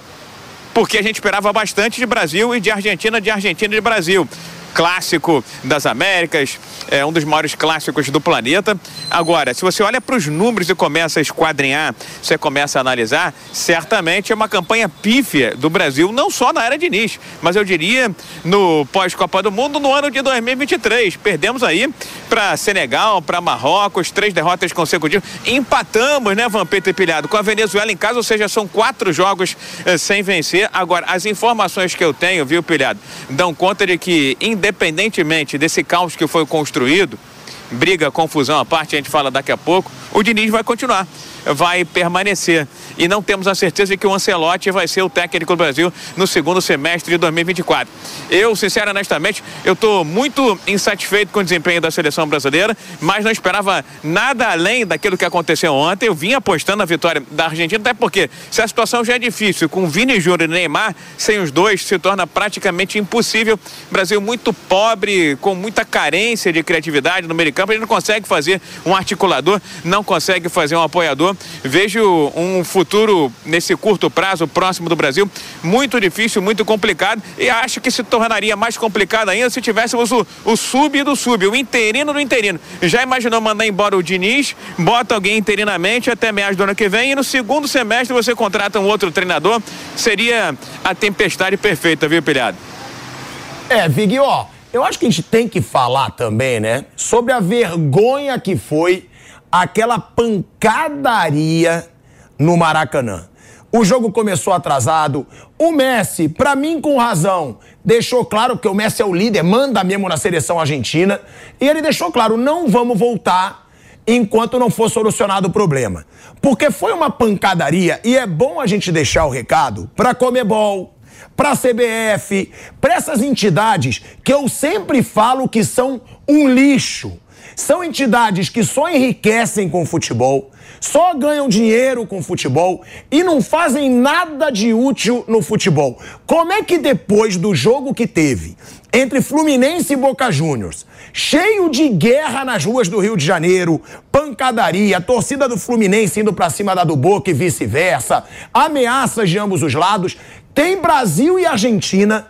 porque a gente esperava bastante de Brasil e de Argentina, de Argentina e de Brasil. Clássico das Américas, é um dos maiores clássicos do planeta. Agora, se você olha para os números e começa a esquadrinhar, você começa a analisar, certamente é uma campanha pífia do Brasil, não só na era de Diniz, mas eu diria no pós-Copa do Mundo no ano de 2023. Perdemos aí para Senegal, para Marrocos, três derrotas consecutivas. Empatamos, né, Vampeta e Pilhado, com a Venezuela em casa, ou seja, são quatro jogos eh, sem vencer. Agora, as informações que eu tenho, viu, Pilhado, dão conta de que, independentemente desse caos que foi construído, briga, confusão à parte, a gente fala daqui a pouco, o Diniz vai continuar, vai permanecer. E não temos a certeza de que o Ancelotti vai ser o técnico do Brasil no segundo semestre de 2024. Eu, sinceramente, honestamente, eu estou muito insatisfeito com o desempenho da seleção brasileira, mas não esperava nada além daquilo que aconteceu ontem. Eu vim apostando na vitória da Argentina, até porque se a situação já é difícil, com Vini Júnior e Neymar, sem os dois, se torna praticamente impossível. Brasil muito pobre, com muita carência de criatividade no meio de campo, ele não consegue fazer um articulador, não consegue fazer um apoiador. Vejo um futuro nesse curto prazo, próximo do Brasil, muito difícil, muito complicado, e acho que se tornaria mais complicado ainda se tivéssemos o, o sub do sub, o interino do interino. Já imaginou mandar embora o Diniz, bota alguém interinamente até meados do ano que vem, e no segundo semestre você contrata um outro treinador? Seria a tempestade perfeita, viu, Pilhado? É, Vig, ó, eu acho que a gente tem que falar também, né, sobre a vergonha que foi aquela pancadaria no Maracanã. O jogo começou atrasado. O Messi, pra mim com razão, deixou claro que o Messi é o líder, manda mesmo na seleção argentina. E ele deixou claro: não vamos voltar enquanto não for solucionado o problema. Porque foi uma pancadaria e é bom a gente deixar o recado pra Comebol, pra CBF, pra essas entidades que eu sempre falo que são um lixo. São entidades que só enriquecem com futebol, só ganham dinheiro com futebol e não fazem nada de útil no futebol. Como é que depois do jogo que teve entre Fluminense e Boca Juniors, cheio de guerra nas ruas do Rio de Janeiro, pancadaria, torcida do Fluminense indo pra cima da do Boca e vice-versa, ameaças de ambos os lados, tem Brasil e Argentina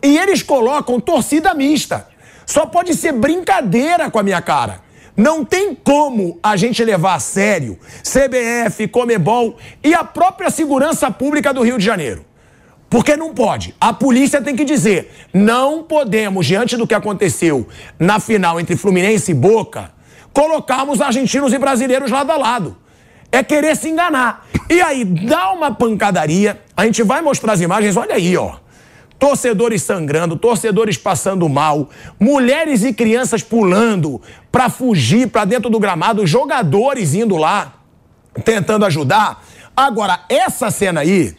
e eles colocam torcida mista. Só pode ser brincadeira com a minha cara. Não tem como a gente levar a sério CBF, Comebol e a própria segurança pública do Rio de Janeiro. Porque não pode. A polícia tem que dizer: não podemos, diante do que aconteceu na final entre Fluminense e Boca, colocarmos argentinos e brasileiros lado a lado. É querer se enganar. E aí dá uma pancadaria. A gente vai mostrar as imagens, olha aí, ó torcedores sangrando, torcedores passando mal, mulheres e crianças pulando para fugir para dentro do gramado, jogadores indo lá tentando ajudar. Agora, essa cena aí,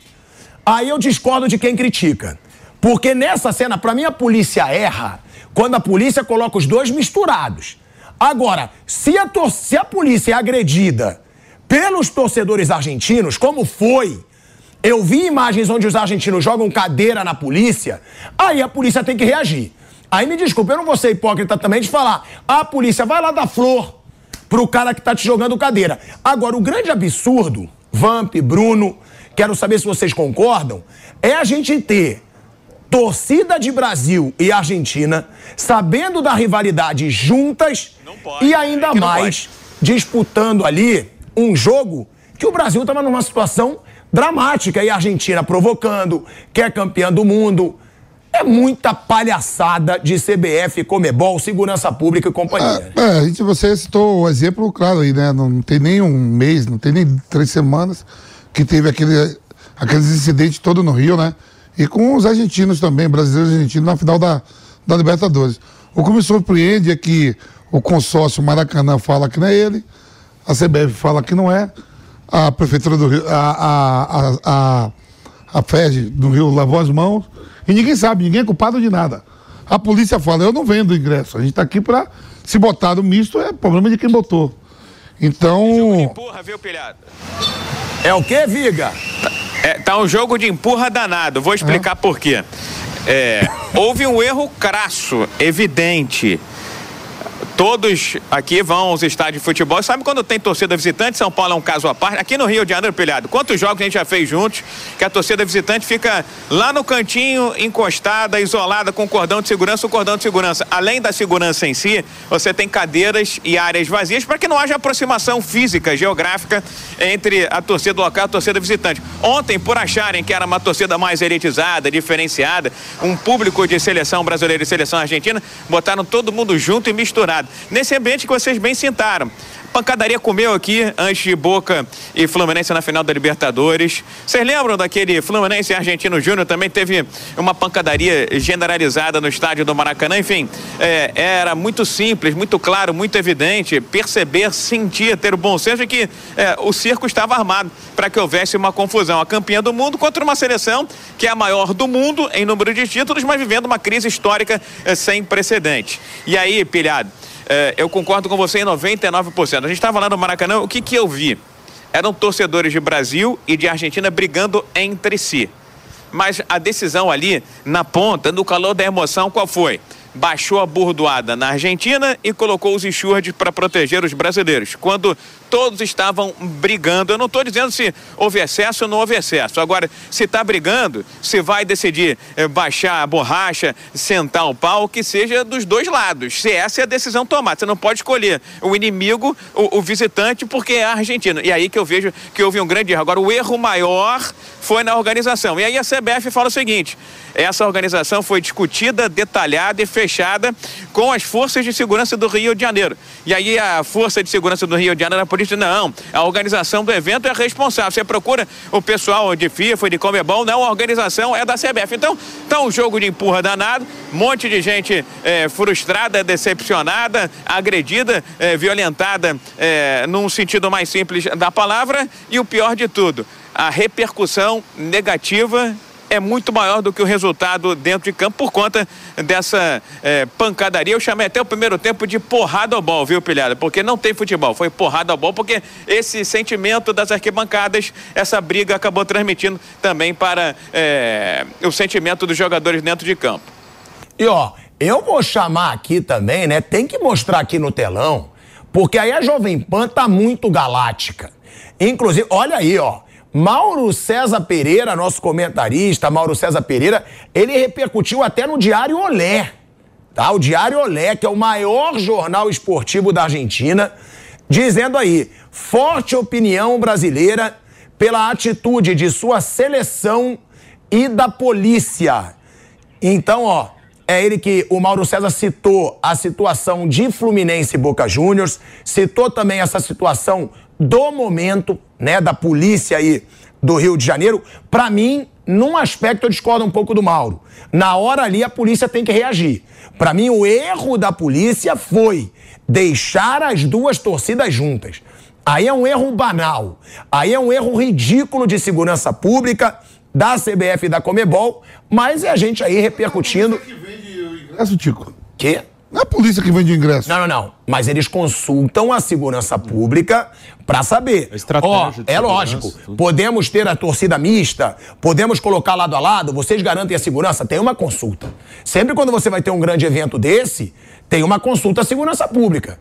aí eu discordo de quem critica. Porque nessa cena, para mim, a polícia erra quando a polícia coloca os dois misturados. Agora, se a, se a polícia é agredida pelos torcedores argentinos, como foi eu vi imagens onde os argentinos jogam cadeira na polícia, aí a polícia tem que reagir. Aí me desculpa, eu não vou ser hipócrita também de falar, a polícia vai lá dar flor pro cara que tá te jogando cadeira. Agora, o grande absurdo, Vamp, Bruno, quero saber se vocês concordam, é a gente ter torcida de Brasil e Argentina sabendo da rivalidade juntas pode, e ainda é mais disputando ali um jogo que o Brasil estava numa situação dramática. E a Argentina provocando, que é campeã do mundo. É muita palhaçada de CBF, Comebol, segurança pública e companhia. É, é, você citou o exemplo claro aí, né? Não tem nem um mês, não tem nem três semanas que teve aquele, aqueles incidentes todo no Rio, né? E com os argentinos também, brasileiros e argentinos, na final da, da Libertadores. O que me surpreende é que o consórcio Maracanã fala que não é ele, a CBF fala que não é, a Prefeitura do Rio, a, a, a, a, a FED do Rio lavou as mãos e ninguém sabe, ninguém é culpado de nada. A polícia fala, eu não vendo ingresso, a gente está aqui para se botar no misto, é problema de quem botou. Então. Empurra, viu, pilhado? É o que, Viga? É, tá um jogo de empurra danado. Vou explicar é. por quê. É, houve um erro crasso, evidente Todos aqui vão aos estádios de futebol. Sabe quando tem torcida visitante? São Paulo é um caso à parte. Aqui no Rio de Janeiro, Pilhado, quantos jogos a gente já fez juntos que a torcida visitante fica lá no cantinho, encostada, isolada, com cordão de segurança, o cordão de segurança. Além da segurança em si, você tem cadeiras e áreas vazias para que não haja aproximação física, geográfica entre a torcida local e a torcida visitante. Ontem, por acharem que era uma torcida mais elitizada, diferenciada, um público de seleção brasileira e seleção argentina, botaram todo mundo junto e misturado nesse ambiente que vocês bem sentaram. Pancadaria comeu aqui antes de Boca e Fluminense na final da Libertadores. Vocês lembram daquele Fluminense Argentino Júnior? Também teve uma pancadaria generalizada no estádio do Maracanã. Enfim, é, era muito simples, muito claro, muito evidente perceber, sentir, ter o bom senso de que é, o circo estava armado para que houvesse uma confusão. A campeã do mundo contra uma seleção que é a maior do mundo em número de títulos, mas vivendo uma crise histórica é, sem precedentes. E aí, pilhado? É, eu concordo com você em 99%. A gente estava lá no Maracanã, o que, que eu vi? Eram torcedores de Brasil e de Argentina brigando entre si. Mas a decisão ali, na ponta, no calor da emoção, qual foi? Baixou a burdoada na Argentina e colocou os enxurdes para proteger os brasileiros. Quando todos estavam brigando, eu não estou dizendo se houve excesso ou não houve excesso. Agora, se está brigando, se vai decidir eh, baixar a borracha, sentar o pau, que seja dos dois lados. Se essa é a decisão tomada, você não pode escolher o inimigo, o, o visitante, porque é a Argentina. E aí que eu vejo que houve um grande erro. Agora, o erro maior foi na organização. E aí a CBF fala o seguinte: essa organização foi discutida, detalhada e fechada com as forças de segurança do Rio de Janeiro. E aí a Força de Segurança do Rio de Janeiro, a polícia, não, a organização do evento é responsável. Você procura o pessoal de FIFA, de Comebol, não, a organização é da CBF. Então, tá um jogo de empurra danado, um monte de gente é, frustrada, decepcionada, agredida, é, violentada é, num sentido mais simples da palavra e o pior de tudo, a repercussão negativa é muito maior do que o resultado dentro de campo por conta dessa é, pancadaria. Eu chamei até o primeiro tempo de porrada ao bol, viu, Pilhada? Porque não tem futebol, foi porrada ao bol, porque esse sentimento das arquibancadas, essa briga acabou transmitindo também para é, o sentimento dos jogadores dentro de campo. E ó, eu vou chamar aqui também, né? Tem que mostrar aqui no telão, porque aí a Jovem Pan tá muito galáctica. Inclusive, olha aí, ó. Mauro César Pereira, nosso comentarista, Mauro César Pereira, ele repercutiu até no Diário Olé, tá? O Diário Olé, que é o maior jornal esportivo da Argentina, dizendo aí: forte opinião brasileira pela atitude de sua seleção e da polícia. Então, ó, é ele que o Mauro César citou a situação de Fluminense e Boca Juniors, citou também essa situação do momento, né, da polícia aí do Rio de Janeiro. Para mim, num aspecto eu discordo um pouco do Mauro. Na hora ali a polícia tem que reagir. Para mim o erro da polícia foi deixar as duas torcidas juntas. Aí é um erro banal. Aí é um erro ridículo de segurança pública da CBF e da Comebol, mas é a gente aí repercutindo. Ingresso, Tico. Quê? Não é a polícia que vende o ingresso. Não, não, não. Mas eles consultam a segurança pública para saber. Ó, é lógico. Podemos ter a torcida mista, podemos colocar lado a lado, vocês garantem a segurança? Tem uma consulta. Sempre quando você vai ter um grande evento desse, tem uma consulta à segurança pública.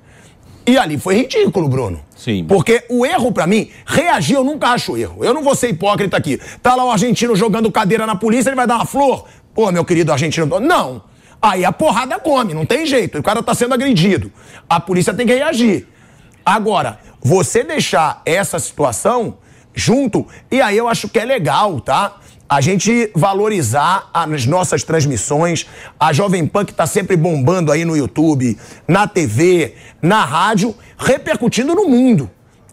E ali foi ridículo, Bruno. Sim. Porque o erro, pra mim, reagir eu nunca acho erro. Eu não vou ser hipócrita aqui. Tá lá o argentino jogando cadeira na polícia, ele vai dar uma flor? Pô, meu querido argentino. Não. Aí a porrada come, não tem jeito. O cara tá sendo agredido. A polícia tem que reagir. Agora, você deixar essa situação junto, e aí eu acho que é legal, tá? A gente valorizar as nossas transmissões, a Jovem Pan que tá sempre bombando aí no YouTube, na TV, na rádio, repercutindo no mundo.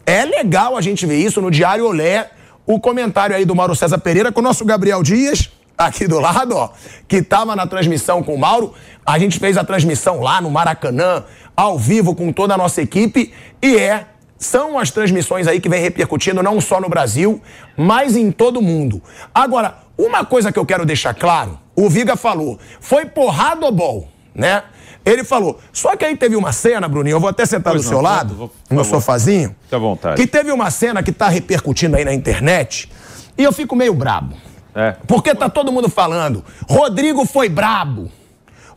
É legal a gente ver isso no Diário Olé, o comentário aí do Mauro César Pereira com o nosso Gabriel Dias, aqui do lado, ó, que tava na transmissão com o Mauro. A gente fez a transmissão lá no Maracanã, ao vivo com toda a nossa equipe e é são as transmissões aí que vem repercutindo não só no Brasil, mas em todo o mundo. Agora, uma coisa que eu quero deixar claro, o Viga falou, foi porrada ou bol, né? Ele falou, só que aí teve uma cena, Bruninho, eu vou até sentar Pois do não, seu lado, vou- no sofazinho, Fique à vontade. que teve uma cena que tá repercutindo aí na internet e eu fico meio brabo. É. Porque tá todo mundo falando. Rodrigo foi brabo.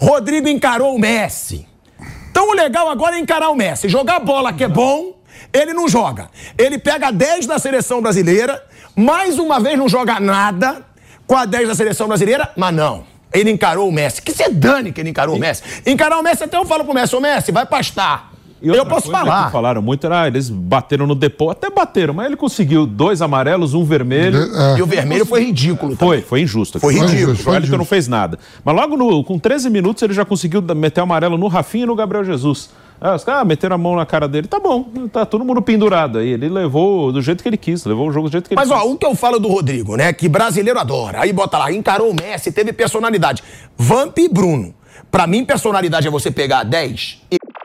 Rodrigo encarou o Messi. Então o legal agora é encarar o Messi. Jogar bola que é bom, ele não joga. Ele pega 10 da seleção brasileira, mais uma vez não joga nada com a 10 da seleção brasileira, mas não. Ele encarou o Messi. Que se dane que ele encarou o Messi. Encarar o Messi, até eu falo pro Messi, ô Messi, vai pastar. E Eu posso coisa falar. Que falaram muito, era, ah, eles bateram no depô, até bateram, mas ele conseguiu dois amarelos, um vermelho. É. E o vermelho foi ridículo. Foi, foi injusto. Foi ridículo, O Wellington não fez nada. Mas logo no- com 13 minutos ele já conseguiu meter o amarelo no Rafinha e no Gabriel Jesus. Ah, os caras meteram a mão na cara dele. Tá bom, tá todo mundo pendurado aí. Ele levou do jeito que ele quis, levou o jogo do jeito que ele Mas quis. ó, o que eu falo do Rodrigo, né? Que brasileiro adora. Aí bota lá, encarou o Messi, teve personalidade. Vamp e Bruno. Pra mim, personalidade é você pegar 10 e.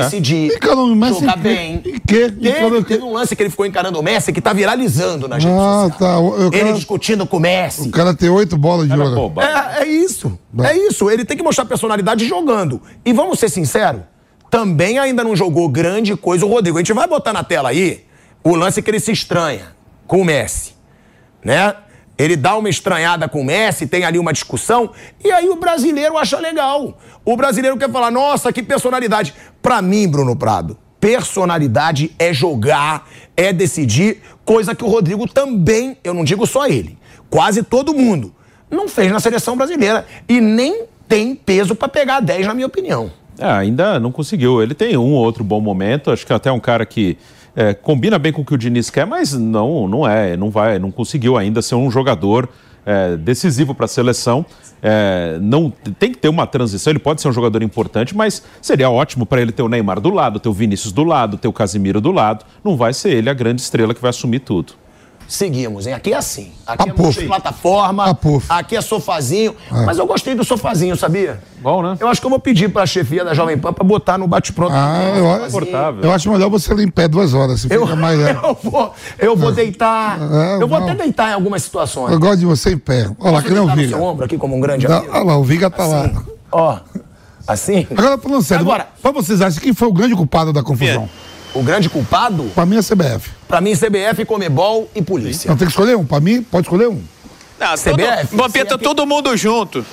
decidir jogar bem. Em quê? Encarou Teve, teve um lance que ele ficou encarando o Messi que tá viralizando nas redes Ah, tá. O Ele cara, discutindo com o Messi. o cara tem oito bolas de ouro. É, é isso. É isso. Ele tem que mostrar personalidade jogando. E vamos ser sinceros, também ainda não jogou grande coisa o Rodrigo. A gente vai botar na tela aí o lance que ele se estranha com o Messi. Né? Ele dá uma estranhada com o Messi, tem ali uma discussão, e aí o brasileiro acha legal. O brasileiro quer falar, nossa, que personalidade. Pra mim, Bruno Prado, personalidade é jogar, é decidir, coisa que o Rodrigo também, eu não digo só ele, quase todo mundo, não fez na seleção brasileira. E nem tem peso pra pegar 10, na minha opinião. É, ainda não conseguiu. Ele tem um ou outro bom momento. Acho que até um cara que é, combina bem com o que o Diniz quer, mas não, não é, não vai, não conseguiu ainda ser um jogador é, decisivo para a seleção. É, não tem que ter uma transição. Ele pode ser um jogador importante, mas seria ótimo para ele ter o Neymar do lado, ter o Vinícius do lado, ter o Casimiro do lado. Não vai ser ele a grande estrela que vai assumir tudo. Seguimos, hein? Aqui é assim. Aqui é multiplataforma, aqui é sofazinho. É. Mas eu gostei do sofazinho, sabia? Bom, né? Eu acho que eu vou pedir pra chefia da Jovem Pan pra botar no bate-pronto. Ah, eu, eu acho melhor você ler em pé duas horas. Você Eu, fica mais. é. eu vou, eu vou deitar. É, eu vou não. até deitar em algumas situações. Eu gosto de você em pé. Olha lá, que nem o Viga. seu ombro aqui como um grande Dá- amigo? Olha lá, o Viga tá lá. Ó, assim? Agora, falando sério, Agora- pra vocês acham quem foi o grande culpado da confusão? O grande culpado? Pra mim é CBF. Pra mim, CBF, Comebol e polícia. Não tem que escolher um. Pra mim, pode escolher um. Não, CBF, todo, Vampeta, todo mundo junto.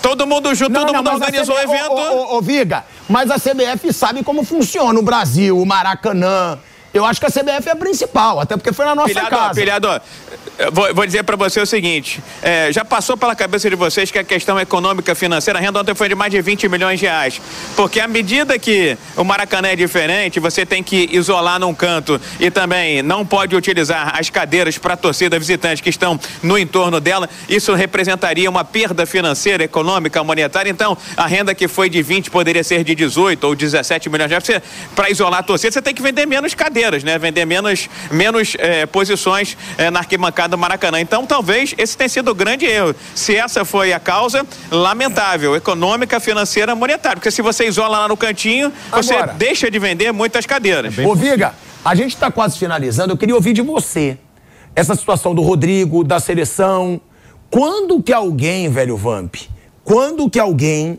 Todo mundo junto, todo mundo mas a organizou o evento. Ô, ô, ô, Viga, mas a CBF sabe como funciona o Brasil, o Maracanã. Eu acho que a CBF é a principal, até porque foi na nossa Pilhado, casa. pilhado, vou, vou dizer pra você o seguinte: é, já passou pela cabeça de vocês que a questão econômica financeira, a renda ontem foi de mais de 20 milhões de reais. Porque à medida que o Maracanã é diferente, você tem que isolar num canto e também não pode utilizar as cadeiras para a torcida visitante que estão no entorno dela. Isso representaria uma perda financeira, econômica, monetária. Então, a renda que foi de 20 poderia ser de 18 ou 17 milhões de reais. Para isolar a torcida, você tem que vender menos cadeiras, né? Vender menos, menos eh, posições eh, na arquibancada do Maracanã. Então, talvez esse tenha sido o grande erro. Se essa foi a causa, lamentável, econômica, financeira, monetária. Porque se você isola lá no cantinho, você Agora. deixa de vender muitas cadeiras. Ô, Viga, a gente está quase finalizando. Eu queria ouvir de você essa situação do Rodrigo, da seleção. Quando que alguém, velho Vamp, quando que alguém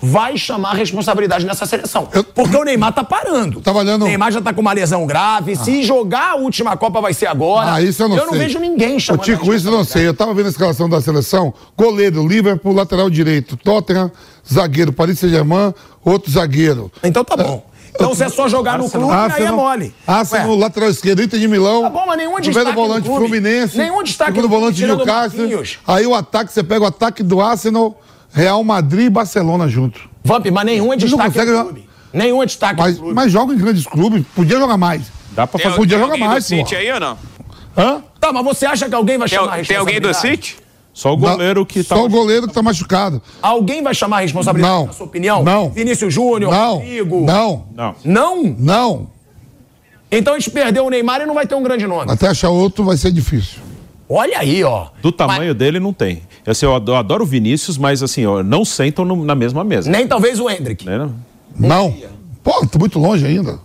vai chamar responsabilidade nessa seleção? Porque o Neymar tá parando. olhando... O Neymar já tá com uma lesão grave. Se jogar a última Copa vai ser agora. Ah, isso eu não sei. vejo ninguém Ô, chamando. Tico, isso eu não sei. Eu tava vendo a escalação da seleção. Goleiro, Liverpool, lateral direito. Tottenham, zagueiro, Paris Saint-Germain, outro zagueiro. Então tá bom. Então se é só jogar no clube, aí é mole. Arsenal, Ué. lateral esquerdo, Inter de Milão. Tá bom, mas nenhum Primeiro destaque no volante. Fluminense. Nenhum destaque Segundo volante o Newcastle. Aí o ataque, você pega o ataque do Arsenal, Real Madrid e Barcelona junto. Vamp, mas nenhum é destaque no clube. Nenhum é destaque Mas, mas joga em grandes clubes. Podia jogar mais. Dá pra Tem, Podia tem jogar alguém mais, do City pô. aí ou não? Hã? Tá, mas você acha que alguém vai Tem, chamar a tem alguém do? City? Só o goleiro que tá. Só o goleiro que tá machucado. Alguém vai chamar a responsabilidade, Não. na sua opinião? Não. Vinícius Júnior, Não. Rodrigo? Não. Não. Não? Não. Então a gente perdeu o Neymar e não vai ter um grande nome. Até achar outro vai ser difícil. Olha aí, ó. Do tamanho dele, não tem. Assim, eu adoro, eu adoro o Vinícius, mas assim, ó, não sentam no- na mesma mesa. Nem talvez o Hendrick. Né, não? Não. Pô, tô muito longe ainda.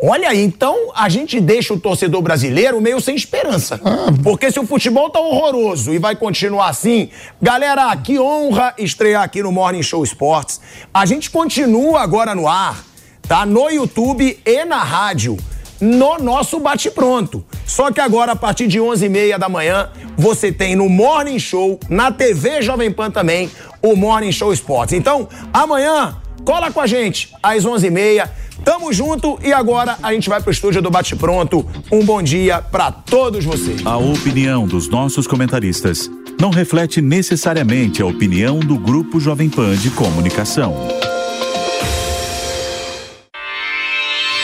Olha aí, então a gente deixa o torcedor brasileiro meio sem esperança. Ah. Porque se o futebol tá horroroso e vai continuar assim, galera, que honra estrear aqui no Morning Show Sports. A gente continua agora no ar, tá? No YouTube e na rádio, no nosso bate-pronto. Só que agora, a partir de 11h30 da manhã, você tem no Morning Show, na TV Jovem Pan também, o Morning Show Sports. Então, amanhã, cola com a gente, às 11h30. Tamo junto e agora a gente vai pro estúdio do Bate Pronto. Um bom dia pra todos vocês. A opinião dos nossos comentaristas não reflete necessariamente a opinião do Grupo Jovem Pan de Comunicação.